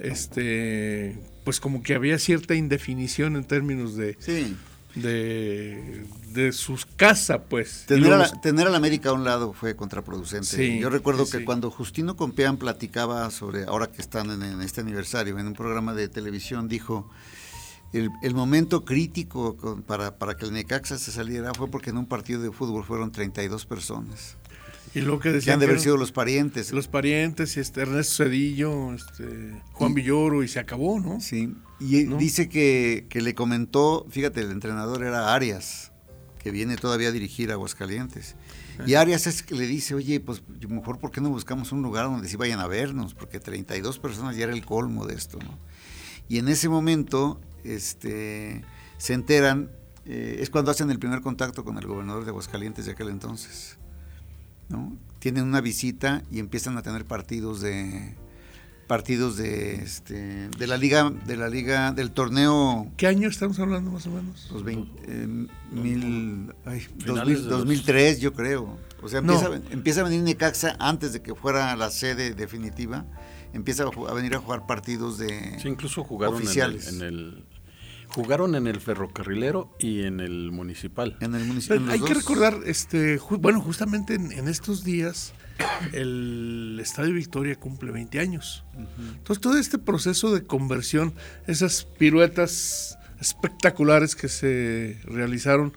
C: este pues como que había cierta indefinición en términos de
E: sí
C: de, de sus casas, pues.
E: Tener, a tener al América a un lado fue contraproducente. Yo recuerdo que cuando Justino Compeán platicaba sobre, ahora que están en, este aniversario, en un programa de televisión, dijo, el, el momento crítico para, para que el Necaxa se saliera fue porque en un partido de fútbol fueron 32 personas.
C: Y lo que decían
E: han de haber sido los parientes.
C: Los parientes, este, Ernesto Cedillo, este, Juan Villoro, y se acabó, ¿no?
E: Sí, y dice que, que, le comentó, fíjate, el entrenador era Arias, que viene todavía a dirigir a Aguascalientes. Y Arias es que le dice, oye, pues mejor ¿por qué no buscamos un lugar donde sí vayan a vernos? Porque 32 personas ya era el colmo de esto, ¿no? Y en ese momento este, se enteran, eh, es cuando hacen el primer contacto con el gobernador de Aguascalientes de aquel entonces. ¿No? Tienen una visita y empiezan a tener partidos de partidos de este de la liga de la liga del torneo
C: ¿Qué año estamos hablando más o menos?
E: Los 20, eh, mil, ay, 2003 yo creo. O sea, empieza, a venir Necaxa antes de que fuera la sede definitiva. Empieza a, venir a jugar partidos de
B: sí, incluso jugaron oficiales. en el Jugaron en el ferrocarrilero y en el municipal.
E: En el municipal.
C: Hay que recordar, este, bueno, justamente en, estos días el Estadio Victoria cumple 20 años. Entonces todo este proceso de conversión, esas piruetas espectaculares que se realizaron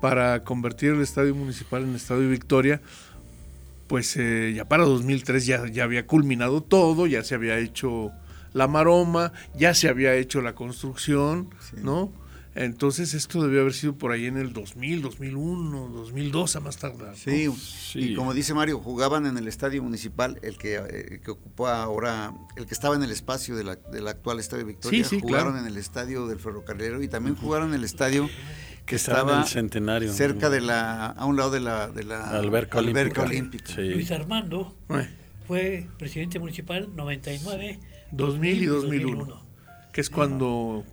C: para convertir el Estadio Municipal en Estadio Victoria, pues eh, ya para 2003 ya, ya había culminado todo, ya se había hecho la maroma, ya se había hecho la construcción, ¿no? Entonces esto debió haber sido por ahí en el 2000, 2001, 2002 a más tardar.
E: Sí, y como dice Mario, jugaban en el estadio municipal, el que, eh, que ocupó ahora, el que estaba en el espacio del actual estadio Victoria, jugaron en el estadio del ferrocarrilero y también jugaron en el estadio que estaba en
B: el centenario,
E: cerca de la, a un lado de la, de la
B: alberca, olímpica.
D: Luis Armando fue presidente municipal 99,
C: 2000 y 2001, que es cuando...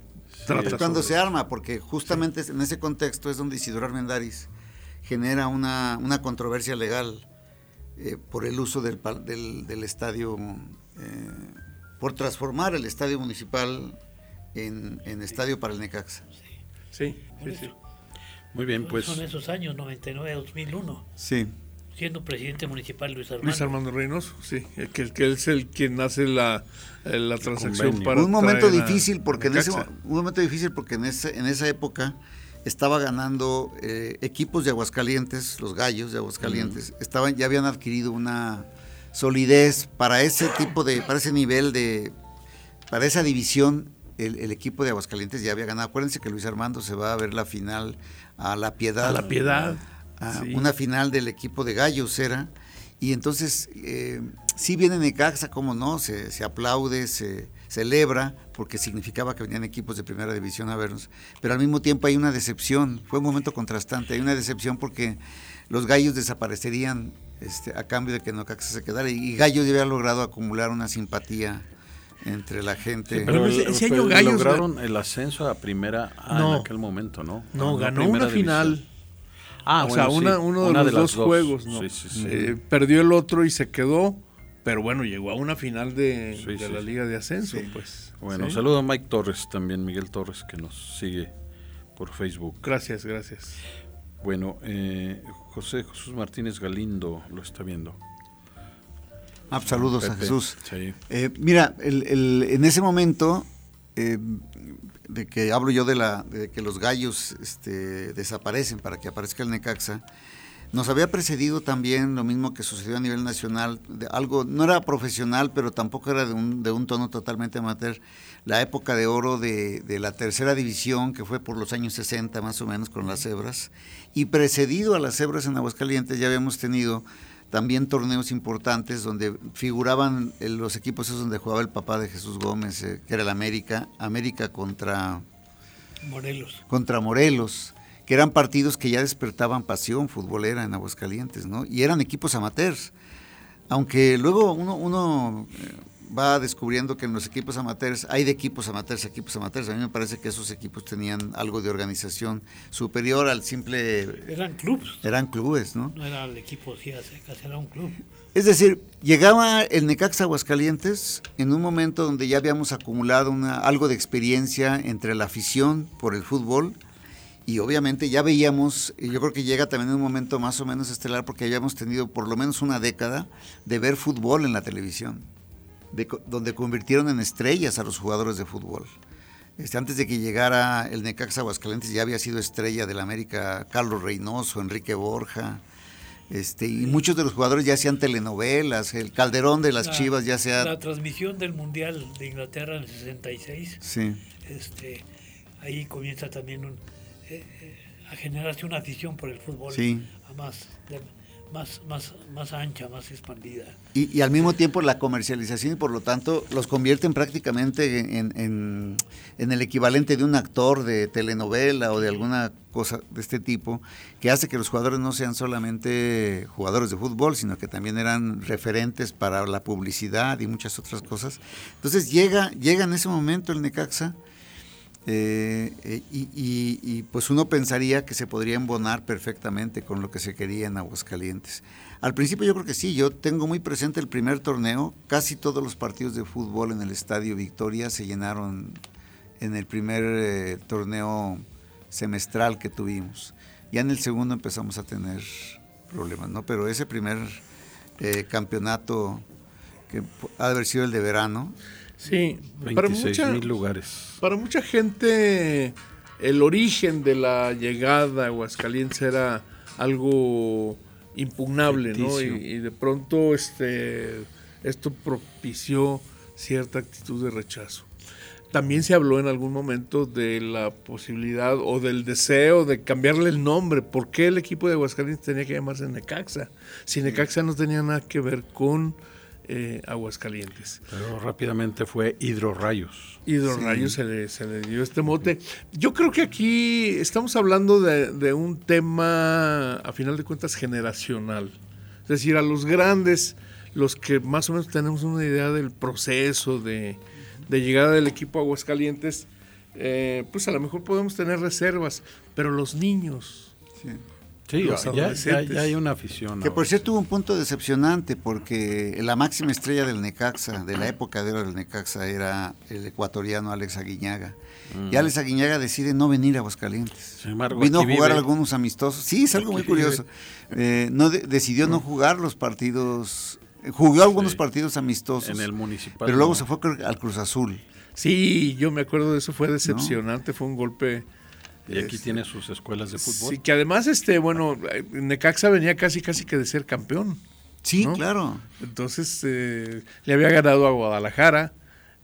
E: cuando se arma, porque justamente en ese contexto es donde Isidoro Armendáriz genera una, una controversia legal eh, por el uso del, del, del estadio, eh, por transformar el estadio municipal en, en estadio para el Necaxa.
C: Sí, sí, sí.
B: Muy bien, pues.
D: Son esos años, 99-2001.
E: Sí.
D: Siendo presidente municipal Luis Armando.
C: Luis Armando Reynoso, sí. Que, que él es el quien hace la, eh, la transacción para.
E: Un momento difícil, porque en ese, un momento difícil porque en, ese, en esa época estaba ganando eh, equipos de Aguascalientes, los gallos de Aguascalientes, estaban, ya habían adquirido una solidez para ese tipo de, para ese nivel de, para esa división el, equipo de Aguascalientes ya había ganado. Acuérdense que Luis Armando se va a ver la final a La Piedad.
C: A La Piedad.
E: Una final del equipo de Gallos era. Y entonces, eh, sí viene Necaxa, como no, se, se, aplaude, se celebra, porque significaba que venían equipos de primera división a vernos. Pero al mismo tiempo hay una decepción, fue un momento contrastante, hay una decepción porque los gallos desaparecerían este, a cambio de que Necaxa se quedara. Y Gallos había logrado acumular una simpatía entre la gente.
B: pero ese, año Gallos lograron el ascenso a primera en aquel momento, ¿no?
C: No, ganó una final. Ah, o sea, uno de los dos, juegos, ¿no? Eh, perdió el otro y se quedó, pero bueno, llegó a una final de, la Liga de Ascenso, pues.
B: Bueno, saludo a Mike Torres también, Miguel Torres, que nos sigue por Facebook.
C: Gracias, gracias.
B: Bueno, eh, José Jesús Martínez Galindo lo está viendo.
E: Ah, saludos a Jesús. Eh, mira, en ese momento eh, de que hablo yo de, la, de que los gallos este, desaparecen para que aparezca el Necaxa, nos había precedido también lo mismo que sucedió a nivel nacional, algo no era profesional, pero tampoco era de un, de un tono totalmente amateur, la época de oro de, de, la tercera división, que fue por los años 60 más o menos con las cebras, y precedido a las cebras en Aguascalientes ya habíamos tenido también torneos importantes donde figuraban los equipos esos donde jugaba el papá de Jesús Gómez, eh, que era el América, América contra
D: Morelos.
E: Contra Morelos, que eran partidos que ya despertaban pasión futbolera en Aguascalientes, ¿no? Y eran equipos amateurs. Aunque luego uno, uno eh, va descubriendo que en los equipos amateurs, hay de equipos amateurs, equipos amateurs. A mí me parece que esos equipos tenían algo de organización superior al simple...
D: Eran clubes.
E: Eran clubes, ¿no?
D: No era el equipo, sí, casi era un club.
E: Es decir, llegaba el Necaxa Aguascalientes en un momento donde ya habíamos acumulado una, algo de experiencia entre la afición por el fútbol y obviamente ya veíamos, y yo creo que llega también un momento más o menos estelar porque habíamos tenido por lo menos una década de ver fútbol en la televisión donde convirtieron en estrellas a los jugadores de fútbol. Este, antes de que llegara el Necaxa Aguascalientes ya había sido estrella del América Carlos Reynoso, Enrique Borja, este, y muchos de los jugadores ya hacían telenovelas, el Calderón de las Chivas ya sea...
D: La transmisión del Mundial de Inglaterra en el 66,
E: sí.
D: este, ahí comienza también un, eh, eh, a generarse una afición por el fútbol
E: sí.
D: a más, más, más, más ancha, más expandida.
E: Y, al mismo tiempo la comercialización y por lo tanto los convierten prácticamente en, en, el equivalente de un actor de telenovela o de alguna cosa de este tipo, que hace que los jugadores no sean solamente jugadores de fútbol, sino que también eran referentes para la publicidad y muchas otras cosas. Entonces llega, llega en ese momento el Necaxa eh, eh, y, pues uno pensaría que se podría embonar perfectamente con lo que se quería en Aguascalientes. Al principio yo creo que sí, yo tengo muy presente el primer torneo, casi todos los partidos de fútbol en el Estadio Victoria se llenaron en el primer eh, torneo semestral que tuvimos. Ya en el segundo empezamos a tener problemas, ¿no? Pero ese primer campeonato, que ha de haber sido el de verano,
C: Sí,
B: para mucha, lugares.
C: Para mucha gente el origen de la llegada a Aguascalientes era algo impugnable, ¿no? Y, de pronto este esto propició cierta actitud de rechazo. También se habló en algún momento de la posibilidad o del deseo de cambiarle el nombre. ¿Por qué el equipo de Aguascalientes tenía que llamarse Necaxa? Si Necaxa no tenía nada que ver con eh, Aguascalientes.
B: Pero rápidamente fue Hidrorrayos.
C: Hidrorrayos se, le, se, le, dio este mote. Yo creo que aquí estamos hablando de, de, un tema, a final de cuentas, generacional. Es decir, a los grandes, los que más o menos tenemos una idea del proceso de, de llegada del equipo Aguascalientes, eh, pues a lo mejor podemos tener reservas, pero los niños.
B: Sí. Sí, ya, ya, hay una afición.
E: Que por cierto tuvo un punto decepcionante porque la máxima estrella del Necaxa, de la época de oro del Necaxa, era el ecuatoriano Alex Aguiñaga. Mm. Y Alex Aguiñaga decide no venir a Aguascalientes. Vino a jugar algunos amistosos. Sí, es algo muy curioso. Eh, no decidió no jugar los partidos. Jugó algunos partidos amistosos.
B: En el municipal.
E: Pero luego se fue al Cruz Azul.
C: Sí, yo me acuerdo de eso, fue decepcionante, fue un golpe
B: y aquí tiene sus escuelas de fútbol.
C: Sí, que además, este, bueno, Necaxa venía casi, casi que de ser campeón.
E: Sí, claro.
C: Entonces, eh, le había ganado a Guadalajara.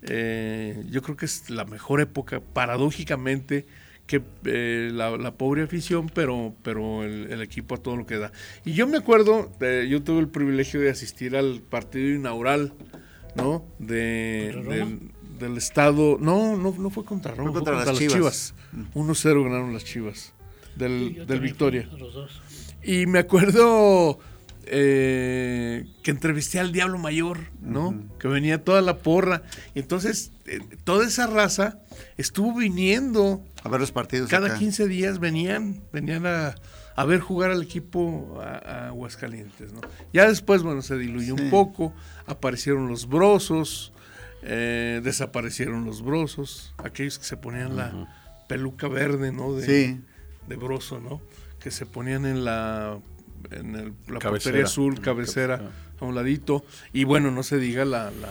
C: Eh, yo creo que es la mejor época, paradójicamente, que eh, la, pobre afición, pero, pero el, equipo a todo lo que da. Y yo me acuerdo, yo tuve el privilegio de asistir al partido inaugural, ¿no? De, del estado. No, no, no fue contra Roma, fue contra, las, Chivas. 1-0 ganaron las Chivas del, del Victoria. Y me acuerdo eh, que entrevisté al Diablo Mayor, ¿no? Que venía toda la porra. Y entonces, eh, toda esa raza estuvo viniendo.
E: A ver los partidos.
C: Cada 15 días venían, venían a, a ver jugar al equipo a, Aguascalientes, ¿no? Ya después, bueno, se diluyó un poco, aparecieron los brosos, eh, desaparecieron los brosos, aquellos que se ponían la peluca verde, ¿no? De, de broso, ¿no? Que se ponían en la en el, la portería azul, cabecera, a un ladito. Y bueno, no se diga la, la,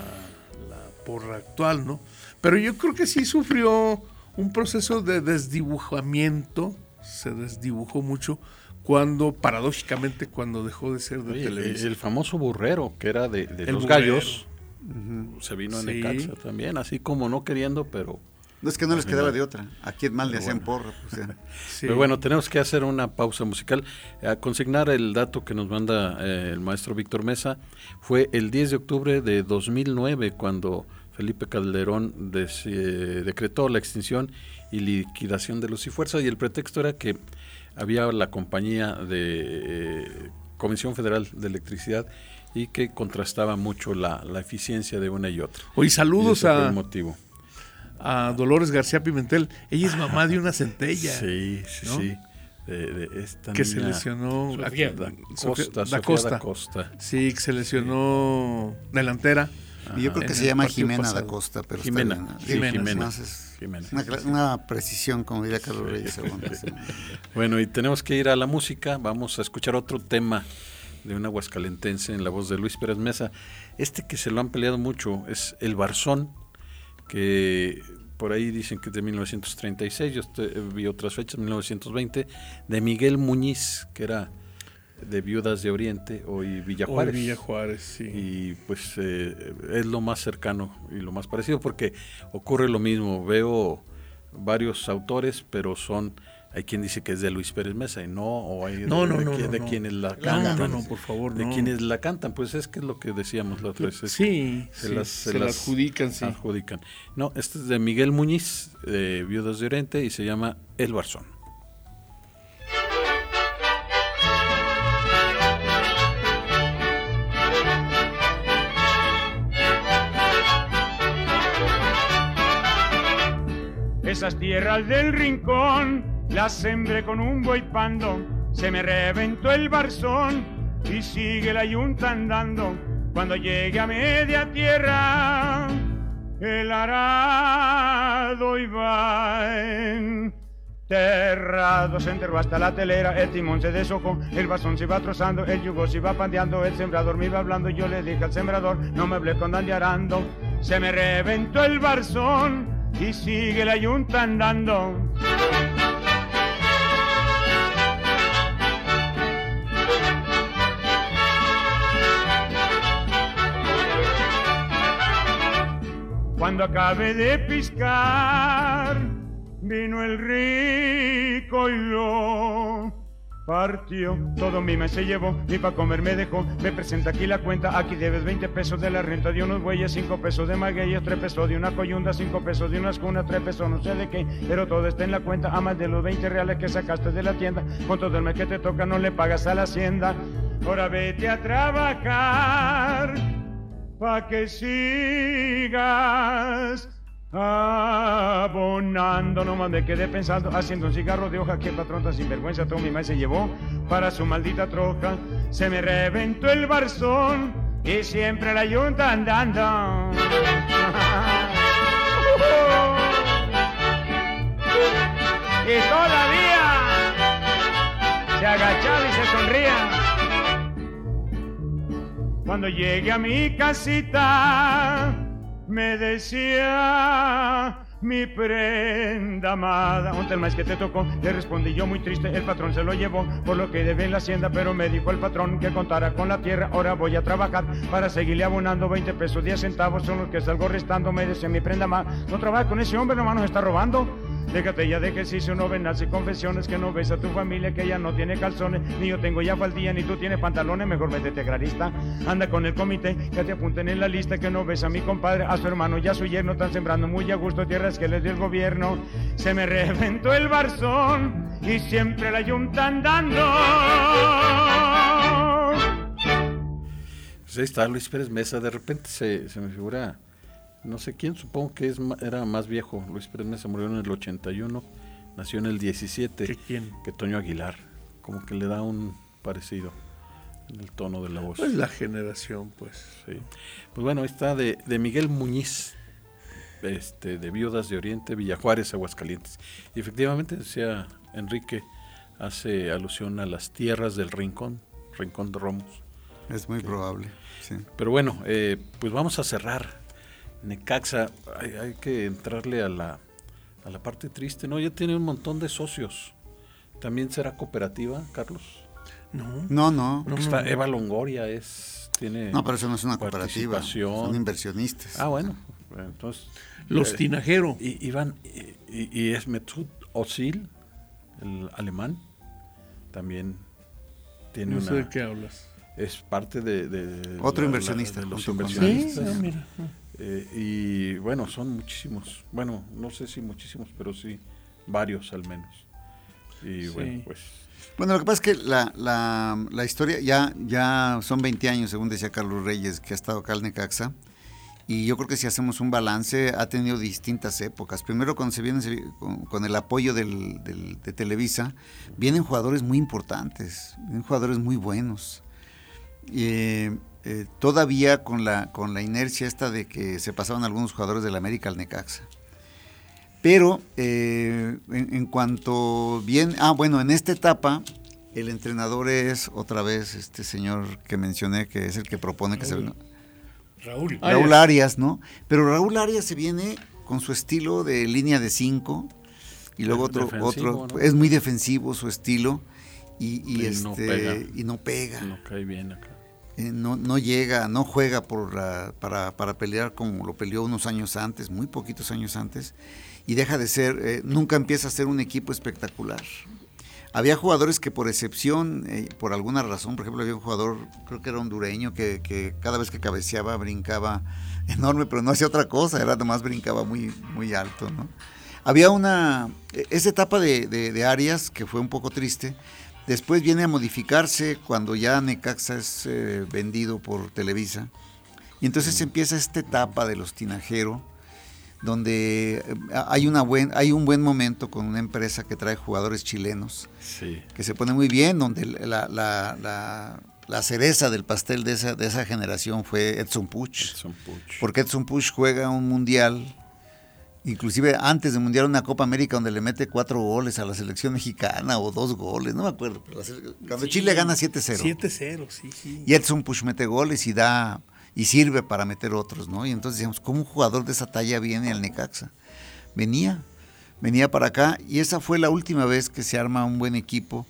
C: porra actual, ¿no? Pero yo creo que sí sufrió un proceso de desdibujamiento, se desdibujó mucho cuando, paradójicamente, cuando dejó de ser de televisión.
B: El famoso burrero, que era de, los gallos, se vino a Necaxa también, así como no queriendo, pero...
E: No es que no les quedaba de otra. Aquí en mal le hacían porra. Pues,
B: Pero bueno, tenemos que hacer una pausa musical. A consignar el dato que nos manda eh, el maestro Víctor Mesa. Fue el 10 de octubre de 2009 cuando Felipe Calderón eh, decretó la extinción y liquidación de los Cifuerzas y el pretexto era que había la compañía de eh, Comisión Federal de Electricidad y que contrastaba mucho la, eficiencia de una y otra.
C: Hoy saludos a, motivo. A Dolores García Pimentel. Ella es mamá de una centella.
B: Sí, sí, sí.
C: que se lesionó
B: da, Costa, da,
C: Costa. Costa. Sí, que se lesionó delantera.
E: Y yo creo que se llama Jimena da Costa, pero
B: Jimena, Jimena.
E: Una, precisión, como diría Carlos Reyes.
B: bueno, y tenemos que ir a la música. Vamos a escuchar otro tema de un aguascalentense en la voz de Luis Pérez Mesa. Este que se lo han peleado mucho es El Barzón, que por ahí dicen que es de 1936, yo vi otras fechas, 1920, de Miguel Muñiz, que era de Viudas de Oriente, hoy Villa Juárez.
C: Villa Juárez, sí.
B: Y pues eh, es lo más cercano y lo más parecido porque ocurre lo mismo. Veo varios autores, pero son hay quien dice que es de Luis Pérez Mesa y no, o hay
C: no, de,
B: no, de, quienes la cantan.
C: No, no, por favor,
B: De quienes la cantan, pues es que es lo que decíamos la otra vez.
C: sí, se, las, se, las, adjudican, sí.
B: Adjudican. No, este es de Miguel Muñiz, de Viudas de Oriente, y se llama El Barzón.
A: Esas tierras del rincón la sembré con un buey pando, se me reventó el barzón y sigue la yunta andando. Cuando llegue a media tierra, el arado iba enterrado, se enterró hasta la telera, el timón se deshojó, el barzón se iba trozando, el yugo se iba pandeando, el sembrador me iba hablando, yo le dije al sembrador, no me hablé con dandearando, se me reventó el barzón y sigue la yunta andando. Cuando acabé de piscar, vino el rico y lo partió, todo mi mes se llevó, ni pa' comer me dejó, me presenta aquí la cuenta, aquí debes 20 pesos de la renta de unos bueyes, 5 pesos de magueyes, 3 pesos de una coyunda, 5 pesos de unas cunas, 3 pesos no sé de qué, pero todo está en la cuenta, a más de los 20 reales que sacaste de la tienda, con todo el mes que te toca no le pagas a la hacienda, ahora vete a trabajar, pa' que sigas Abonando, no me quedé pensando, haciendo un cigarro de hoja que patrón tan sinvergüenza todo mi madre se llevó para su maldita troca. Se me reventó el barzón y siempre la yunta andando. y todavía se agachaba y se sonría. Cuando llegue a mi casita, me decía mi prenda amada. Un el que te tocó, le respondí yo muy triste, el patrón se lo llevó por lo que debe en la hacienda, pero me dijo el patrón que contara con la tierra, ahora voy a trabajar para seguirle abonando 20 pesos, 10 centavos son los que salgo restando, me decía mi prenda amada, no trabaja con ese hombre, nomás nos está robando. Déjate ya de ejercicio, no vendas y confesiones que no ves a tu familia que ya no tiene calzones, ni yo tengo ya faldilla, ni tú tienes pantalones, mejor métete grarista. Anda con el comité, que te apunten en la lista que no ves a mi compadre, a su hermano y a su yerno, están sembrando muy a gusto tierras que les dio el gobierno. Se me reventó el barzón y siempre la yunta andando.
B: Pues ahí está Luis Pérez Mesa, de repente se, se me figura no sé quién, supongo que es era más viejo. Luis Pérez se murió en el 81, nació en el 17.
C: ¿Qué quién?
B: Que Toño Aguilar. Como que le da un parecido en el tono de la voz.
C: Pues la generación, pues.
B: Sí. Pues bueno, está de, de Miguel Muñiz, este, de Viudas de Oriente, Villajuárez, Aguascalientes. Y efectivamente, decía Enrique, hace alusión a las tierras del Rincón, Rincón de Romos.
E: Es muy probable, sí.
B: Pero bueno, eh, pues vamos a cerrar Necaxa, hay, que entrarle a la, a la parte triste, ¿no? Ya tiene un montón de socios. ¿También será cooperativa, Carlos?
E: No. No, no.
B: Está Eva Longoria, es, tiene.
E: No, pero eso no es una cooperativa. Son inversionistas.
B: Ah, bueno. Entonces.
C: Los eh, Tinajero.
B: Y, Iván, y, es Mesut Özil, el alemán, también tiene
C: no
B: una.
C: sé de qué hablas.
B: Es parte de.
E: Otro inversionista.
B: de los inversionistas. Sí, mira. Eh, y bueno, son muchísimos. Bueno, no sé si muchísimos, pero sí varios al menos. Y bueno, pues.
E: Bueno, lo que pasa es que la, la, la, historia ya, ya son 20 años, según decía Carlos Reyes, que ha estado acá en Necaxa. Y yo creo que si hacemos un balance, ha tenido distintas épocas. Primero, cuando se viene con, el apoyo del, de Televisa, vienen jugadores muy importantes, vienen jugadores muy buenos. Eh, eh, todavía con la, con la inercia esta de que se pasaban algunos jugadores del América al Necaxa. Pero eh, en, cuanto bien, ah bueno, en esta etapa el entrenador es otra vez este señor que mencioné que es el que propone que se
D: Raúl.
E: Raúl Arias, ¿no? Pero Raúl Arias se viene con su estilo de línea de cinco y luego otro, otro es muy defensivo su estilo y, este y no pega.
B: No cae bien acá.
E: Eh, no, no, llega, no juega para, para, pelear como lo peleó unos años antes, muy poquitos años antes, y deja de ser, eh, nunca empieza a ser un equipo espectacular. Había jugadores que por excepción, eh, por alguna razón, por ejemplo, había un jugador, creo que era hondureño, que, cada vez que cabeceaba brincaba enorme, pero no hacía otra cosa, era nomás brincaba muy, muy alto. Había una, e, esa etapa de, de, de Arias, que fue un poco triste, Después viene a modificarse cuando ya Necaxa es eh, vendido por Televisa. Y entonces empieza esta etapa de los Tinajero, donde eh, hay, una buen, hay un buen momento con una empresa que trae jugadores chilenos, que se pone muy bien, donde la, la, la, cereza del pastel de esa, de esa generación fue Edson Puch, Edson Puch. Porque Edson Puch juega un mundial inclusive antes de Mundial una Copa América donde le mete cuatro goles a la selección mexicana o dos goles, no me acuerdo. cuando Chile gana 7-0.
C: 7-0, sí, sí.
E: Y Edson Push mete goles y da y sirve para meter otros, ¿no? Y entonces decíamos, ¿cómo un jugador de esa talla viene al Necaxa? Venía, venía para acá y esa fue la última vez que se arma un buen equipo.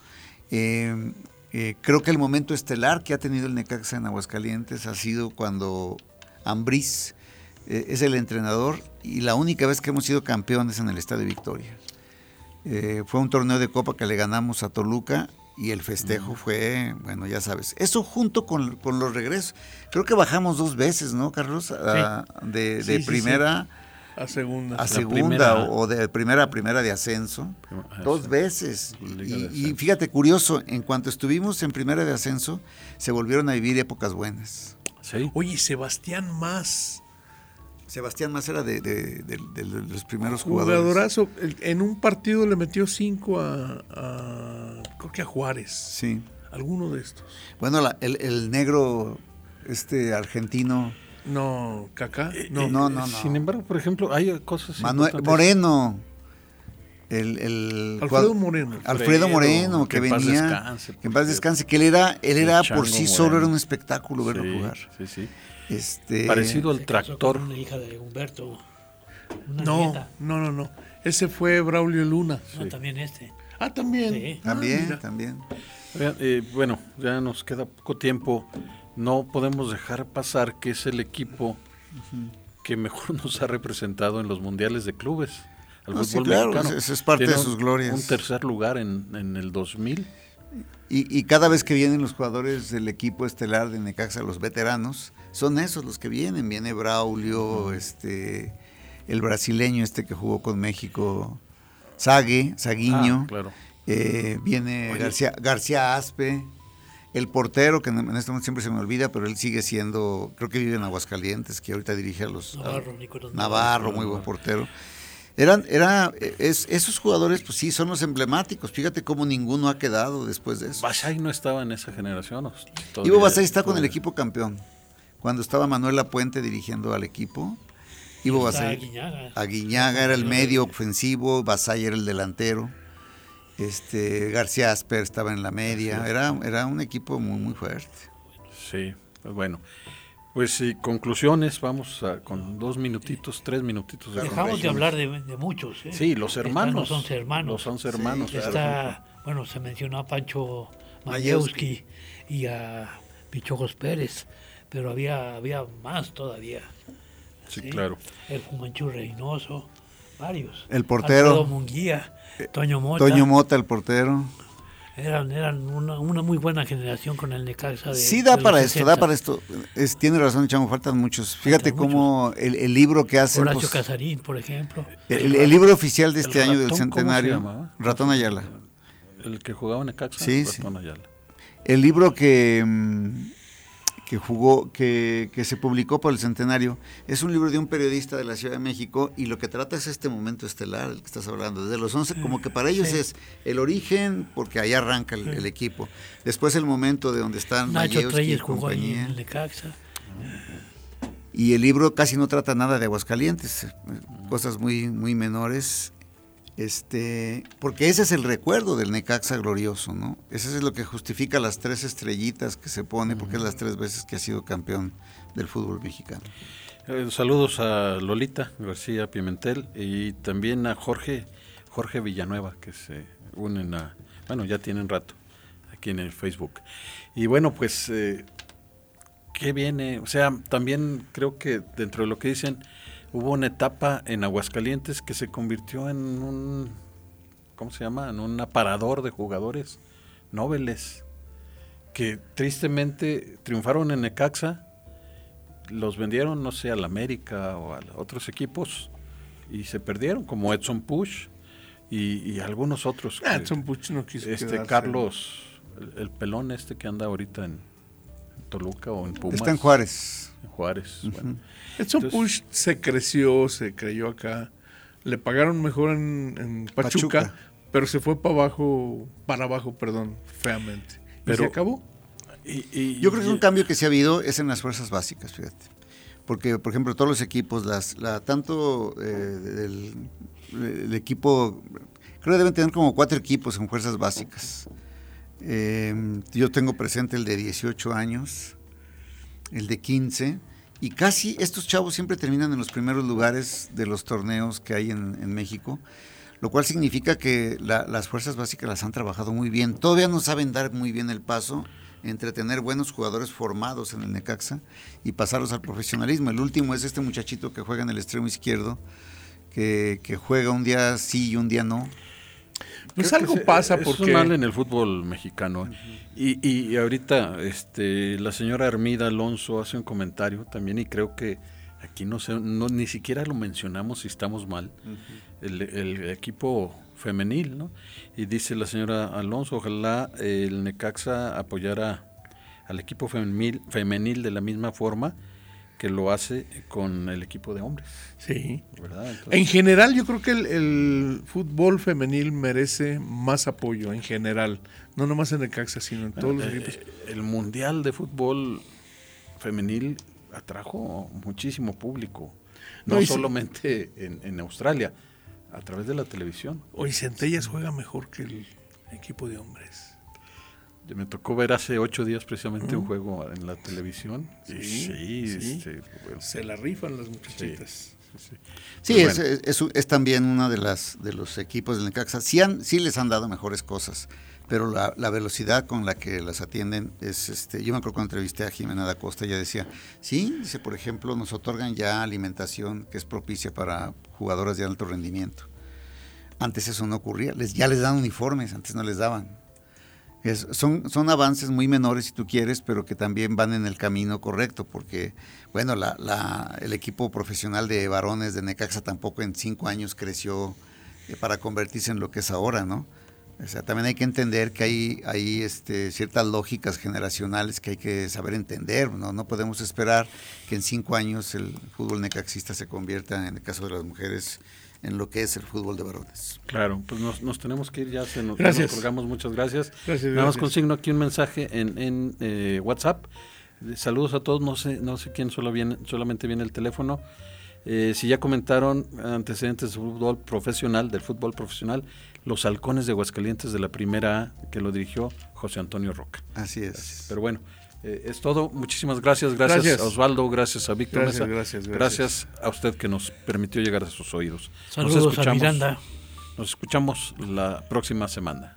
E: Eh, eh, creo que el momento estelar que ha tenido el Necaxa en Aguascalientes ha sido cuando Ambriz eh, es el entrenador y la única vez que hemos sido campeones en el Estadio Victoria. Eh, fue un torneo de copa que le ganamos a Toluca y el festejo fue, bueno, ya sabes, eso junto con, los regresos. Creo que bajamos dos veces, ¿no, Carlos? Ah, de, primera
C: a segunda.
E: A segunda o de primera a primera de ascenso. Dos veces. Y, fíjate, curioso, en cuanto estuvimos en primera de ascenso, se volvieron a vivir épocas buenas.
C: Oye, Sebastián Más.
E: Sebastián Más era de, los primeros jugadores.
C: Jugadorazo. En un partido le metió cinco a, creo que a Juárez.
E: Sí.
C: Alguno de estos.
E: Bueno, el, negro este argentino.
C: No, Cacá.
E: Eh, no. no, no,
B: Sin embargo, por ejemplo, hay cosas.
E: Manuel Moreno. El,
C: Alfredo Moreno.
E: Alfredo Moreno, que, venía. que en paz descanse. Que él era, él era por sí solo, era un espectáculo verlo jugar.
B: Sí, sí.
E: Este,
B: Parecido al tractor.
D: Una hija de Humberto.
C: no, no, no, no. Ese fue Braulio Luna.
D: No, también este.
C: Ah, también.
E: También, ah, también.
B: Eh, bueno, ya nos queda poco tiempo. No podemos dejar pasar que es el equipo que mejor nos ha representado en los mundiales de clubes.
E: Al fútbol claro, es parte de sus glorias.
B: Un tercer lugar en, en el 2000.
E: Y, y, cada vez que vienen los jugadores del equipo estelar de Necaxa, los veteranos, son esos los que vienen. Viene Braulio, este, el brasileño este que jugó con México, Sague, Saguiño.
B: Ah,
E: eh, viene García, García Aspe, el portero, que en este momento siempre se me olvida, pero él sigue siendo, creo que vive en Aguascalientes, que ahorita dirige a los...
D: Navarro,
E: Navarro, muy buen portero. Eran, era, es, esos jugadores, pues sí, son los emblemáticos. Fíjate cómo ninguno ha quedado después de eso.
B: Basay no estaba en esa generación.
E: Ivo Basay está con el equipo campeón cuando estaba Manuel Lapuente dirigiendo al equipo. Ivo Basay. Aguiñaga. era el medio ofensivo, Basay era el delantero. Este, García Asper estaba en la media. Era, era un equipo muy, muy fuerte.
B: Sí, pues bueno. Pues sí, conclusiones, vamos a, con dos minutitos, tres minutitos.
D: De Dejamos de hablar de, muchos. ¿eh?
B: Sí, los hermanos.
D: Los once hermanos.
B: Los once hermanos.
D: está, bueno, se mencionó a Pancho Mayewski y a Pichojos Pérez pero había, había más todavía.
B: Sí, claro.
D: El Fumanchu Reynoso, varios.
E: El portero.
D: Alfredo Munguía, eh, Toño Mota.
E: Toño Mota, el portero.
D: Eran, eran una, una muy buena generación con el Necaxa. De,
E: sí, da para esto, da para esto. Es, tiene razón, Chamo, faltan muchos. Fíjate cómo El, el, libro que hace.
D: Horacio pues, Casarín, por ejemplo.
E: El, libro oficial de este año del centenario. Ratón Ayala.
B: El que jugaba en Necaxa.
E: Sí, Ratón Ayala. El libro que. Mm, que jugó, que, se publicó por el centenario, es un libro de un periodista de la Ciudad de México y lo que trata es este momento estelar, el que estás hablando, desde los 11, como que para ellos es el origen, porque ahí arranca el, equipo. Después el momento de donde están
D: Nacho Treyes jugó ahí en
E: Y el libro casi no trata nada de Aguascalientes, cosas muy, muy menores este, porque ese es el recuerdo del Necaxa glorioso, ¿no? Ese es lo que justifica las tres estrellitas que se pone, porque es las tres veces que ha sido campeón del fútbol mexicano.
B: Eh, saludos a Lolita García Pimentel y también a Jorge, Jorge Villanueva, que se unen a, bueno, ya tienen rato aquí en el Facebook. Y bueno, pues, eh, ¿qué viene? O sea, también creo que dentro de lo que dicen, hubo una etapa en Aguascalientes que se convirtió en un, ¿cómo se llama? En un aparador de jugadores nobles que tristemente triunfaron en Necaxa, los vendieron, no sé, al América o a otros equipos y se perdieron, como Edson Push y, algunos otros.
C: Ah, Edson Push no quiso
B: Este Carlos, el, pelón este que anda ahorita en Toluca o en Pumas.
E: Está en Juárez.
B: En Juárez, bueno.
C: Edson Push se creció, se creyó acá. Le pagaron mejor en, Pachuca, pero se fue para abajo, para abajo, perdón, feamente. Pero, se acabó.
E: Y, Yo creo que un cambio que se ha habido es en las fuerzas básicas, fíjate. Porque, por ejemplo, todos los equipos, las, la, tanto eh, el, equipo, creo que deben tener como cuatro equipos en fuerzas básicas. Eh, yo tengo presente el de 18 años, el de 15 y casi estos chavos siempre terminan en los primeros lugares de los torneos que hay en, México, lo cual significa que las fuerzas básicas las han trabajado muy bien. Todavía no saben dar muy bien el paso entre tener buenos jugadores formados en el Necaxa y pasarlos al profesionalismo. El último es este muchachito que juega en el extremo izquierdo, que, juega un día sí y un día no.
C: Pues algo pasa porque...
B: Es mal en el fútbol mexicano. y, y, ahorita este, la señora Armida Alonso hace un comentario también y creo que aquí no, sé, no ni siquiera lo mencionamos si estamos mal. el, el, equipo femenil, ¿no? Y dice la señora Alonso, ojalá el Necaxa apoyara al equipo femenil, femenil de la misma forma que lo hace con el equipo de hombres.
C: Sí. en general, yo creo que el, fútbol femenil merece más apoyo, en general. No nomás en el Caxa, sino en todos los eh, equipos.
B: El Mundial de Fútbol Femenil atrajo muchísimo público. No, solamente en, en, Australia, a través de la televisión.
C: Hoy Centellas juega mejor que el equipo de hombres.
B: Me tocó ver hace ocho días precisamente un juego en la televisión. Sí, sí,
C: este, se la rifan las muchachitas.
E: Sí, es, es, también uno de las de los equipos del Necaxa. Sí, han, sí les han dado mejores cosas, pero la, la, velocidad con la que las atienden es, este, yo me acuerdo cuando entrevisté a Jimena da Costa, ella decía, sí, dice, por ejemplo, nos otorgan ya alimentación que es propicia para jugadoras de alto rendimiento. Antes eso no ocurría, les, ya les dan uniformes, antes no les daban son, son avances muy menores si tú quieres, pero que también van en el camino correcto, porque, bueno, la, la, el equipo profesional de varones de Necaxa tampoco en cinco años creció eh, para convertirse en lo que es ahora, ¿no? O sea, también hay que entender que hay, hay este, ciertas lógicas generacionales que hay que saber entender, ¿no? No podemos esperar que en cinco años el fútbol necaxista se convierta, en el caso de las mujeres, en lo que es el fútbol de varones.
B: Claro, pues nos, tenemos que ir, ya se nos, gracias. colgamos, muchas gracias. Nada más consigno aquí un mensaje en, en eh, WhatsApp. Saludos a todos, no sé, no sé quién solo viene, solamente viene el teléfono. Eh, si ya comentaron antecedentes del fútbol profesional, del fútbol profesional, los halcones de Aguascalientes de la primera A, que lo dirigió José Antonio Roca.
E: Así es.
B: Pero bueno, eh, es todo. Muchísimas gracias. Gracias, a Osvaldo, gracias a Víctor gracias, Gracias, gracias, a usted que nos permitió llegar a sus oídos.
D: Saludos nos escuchamos, a Miranda.
B: Nos escuchamos la próxima semana.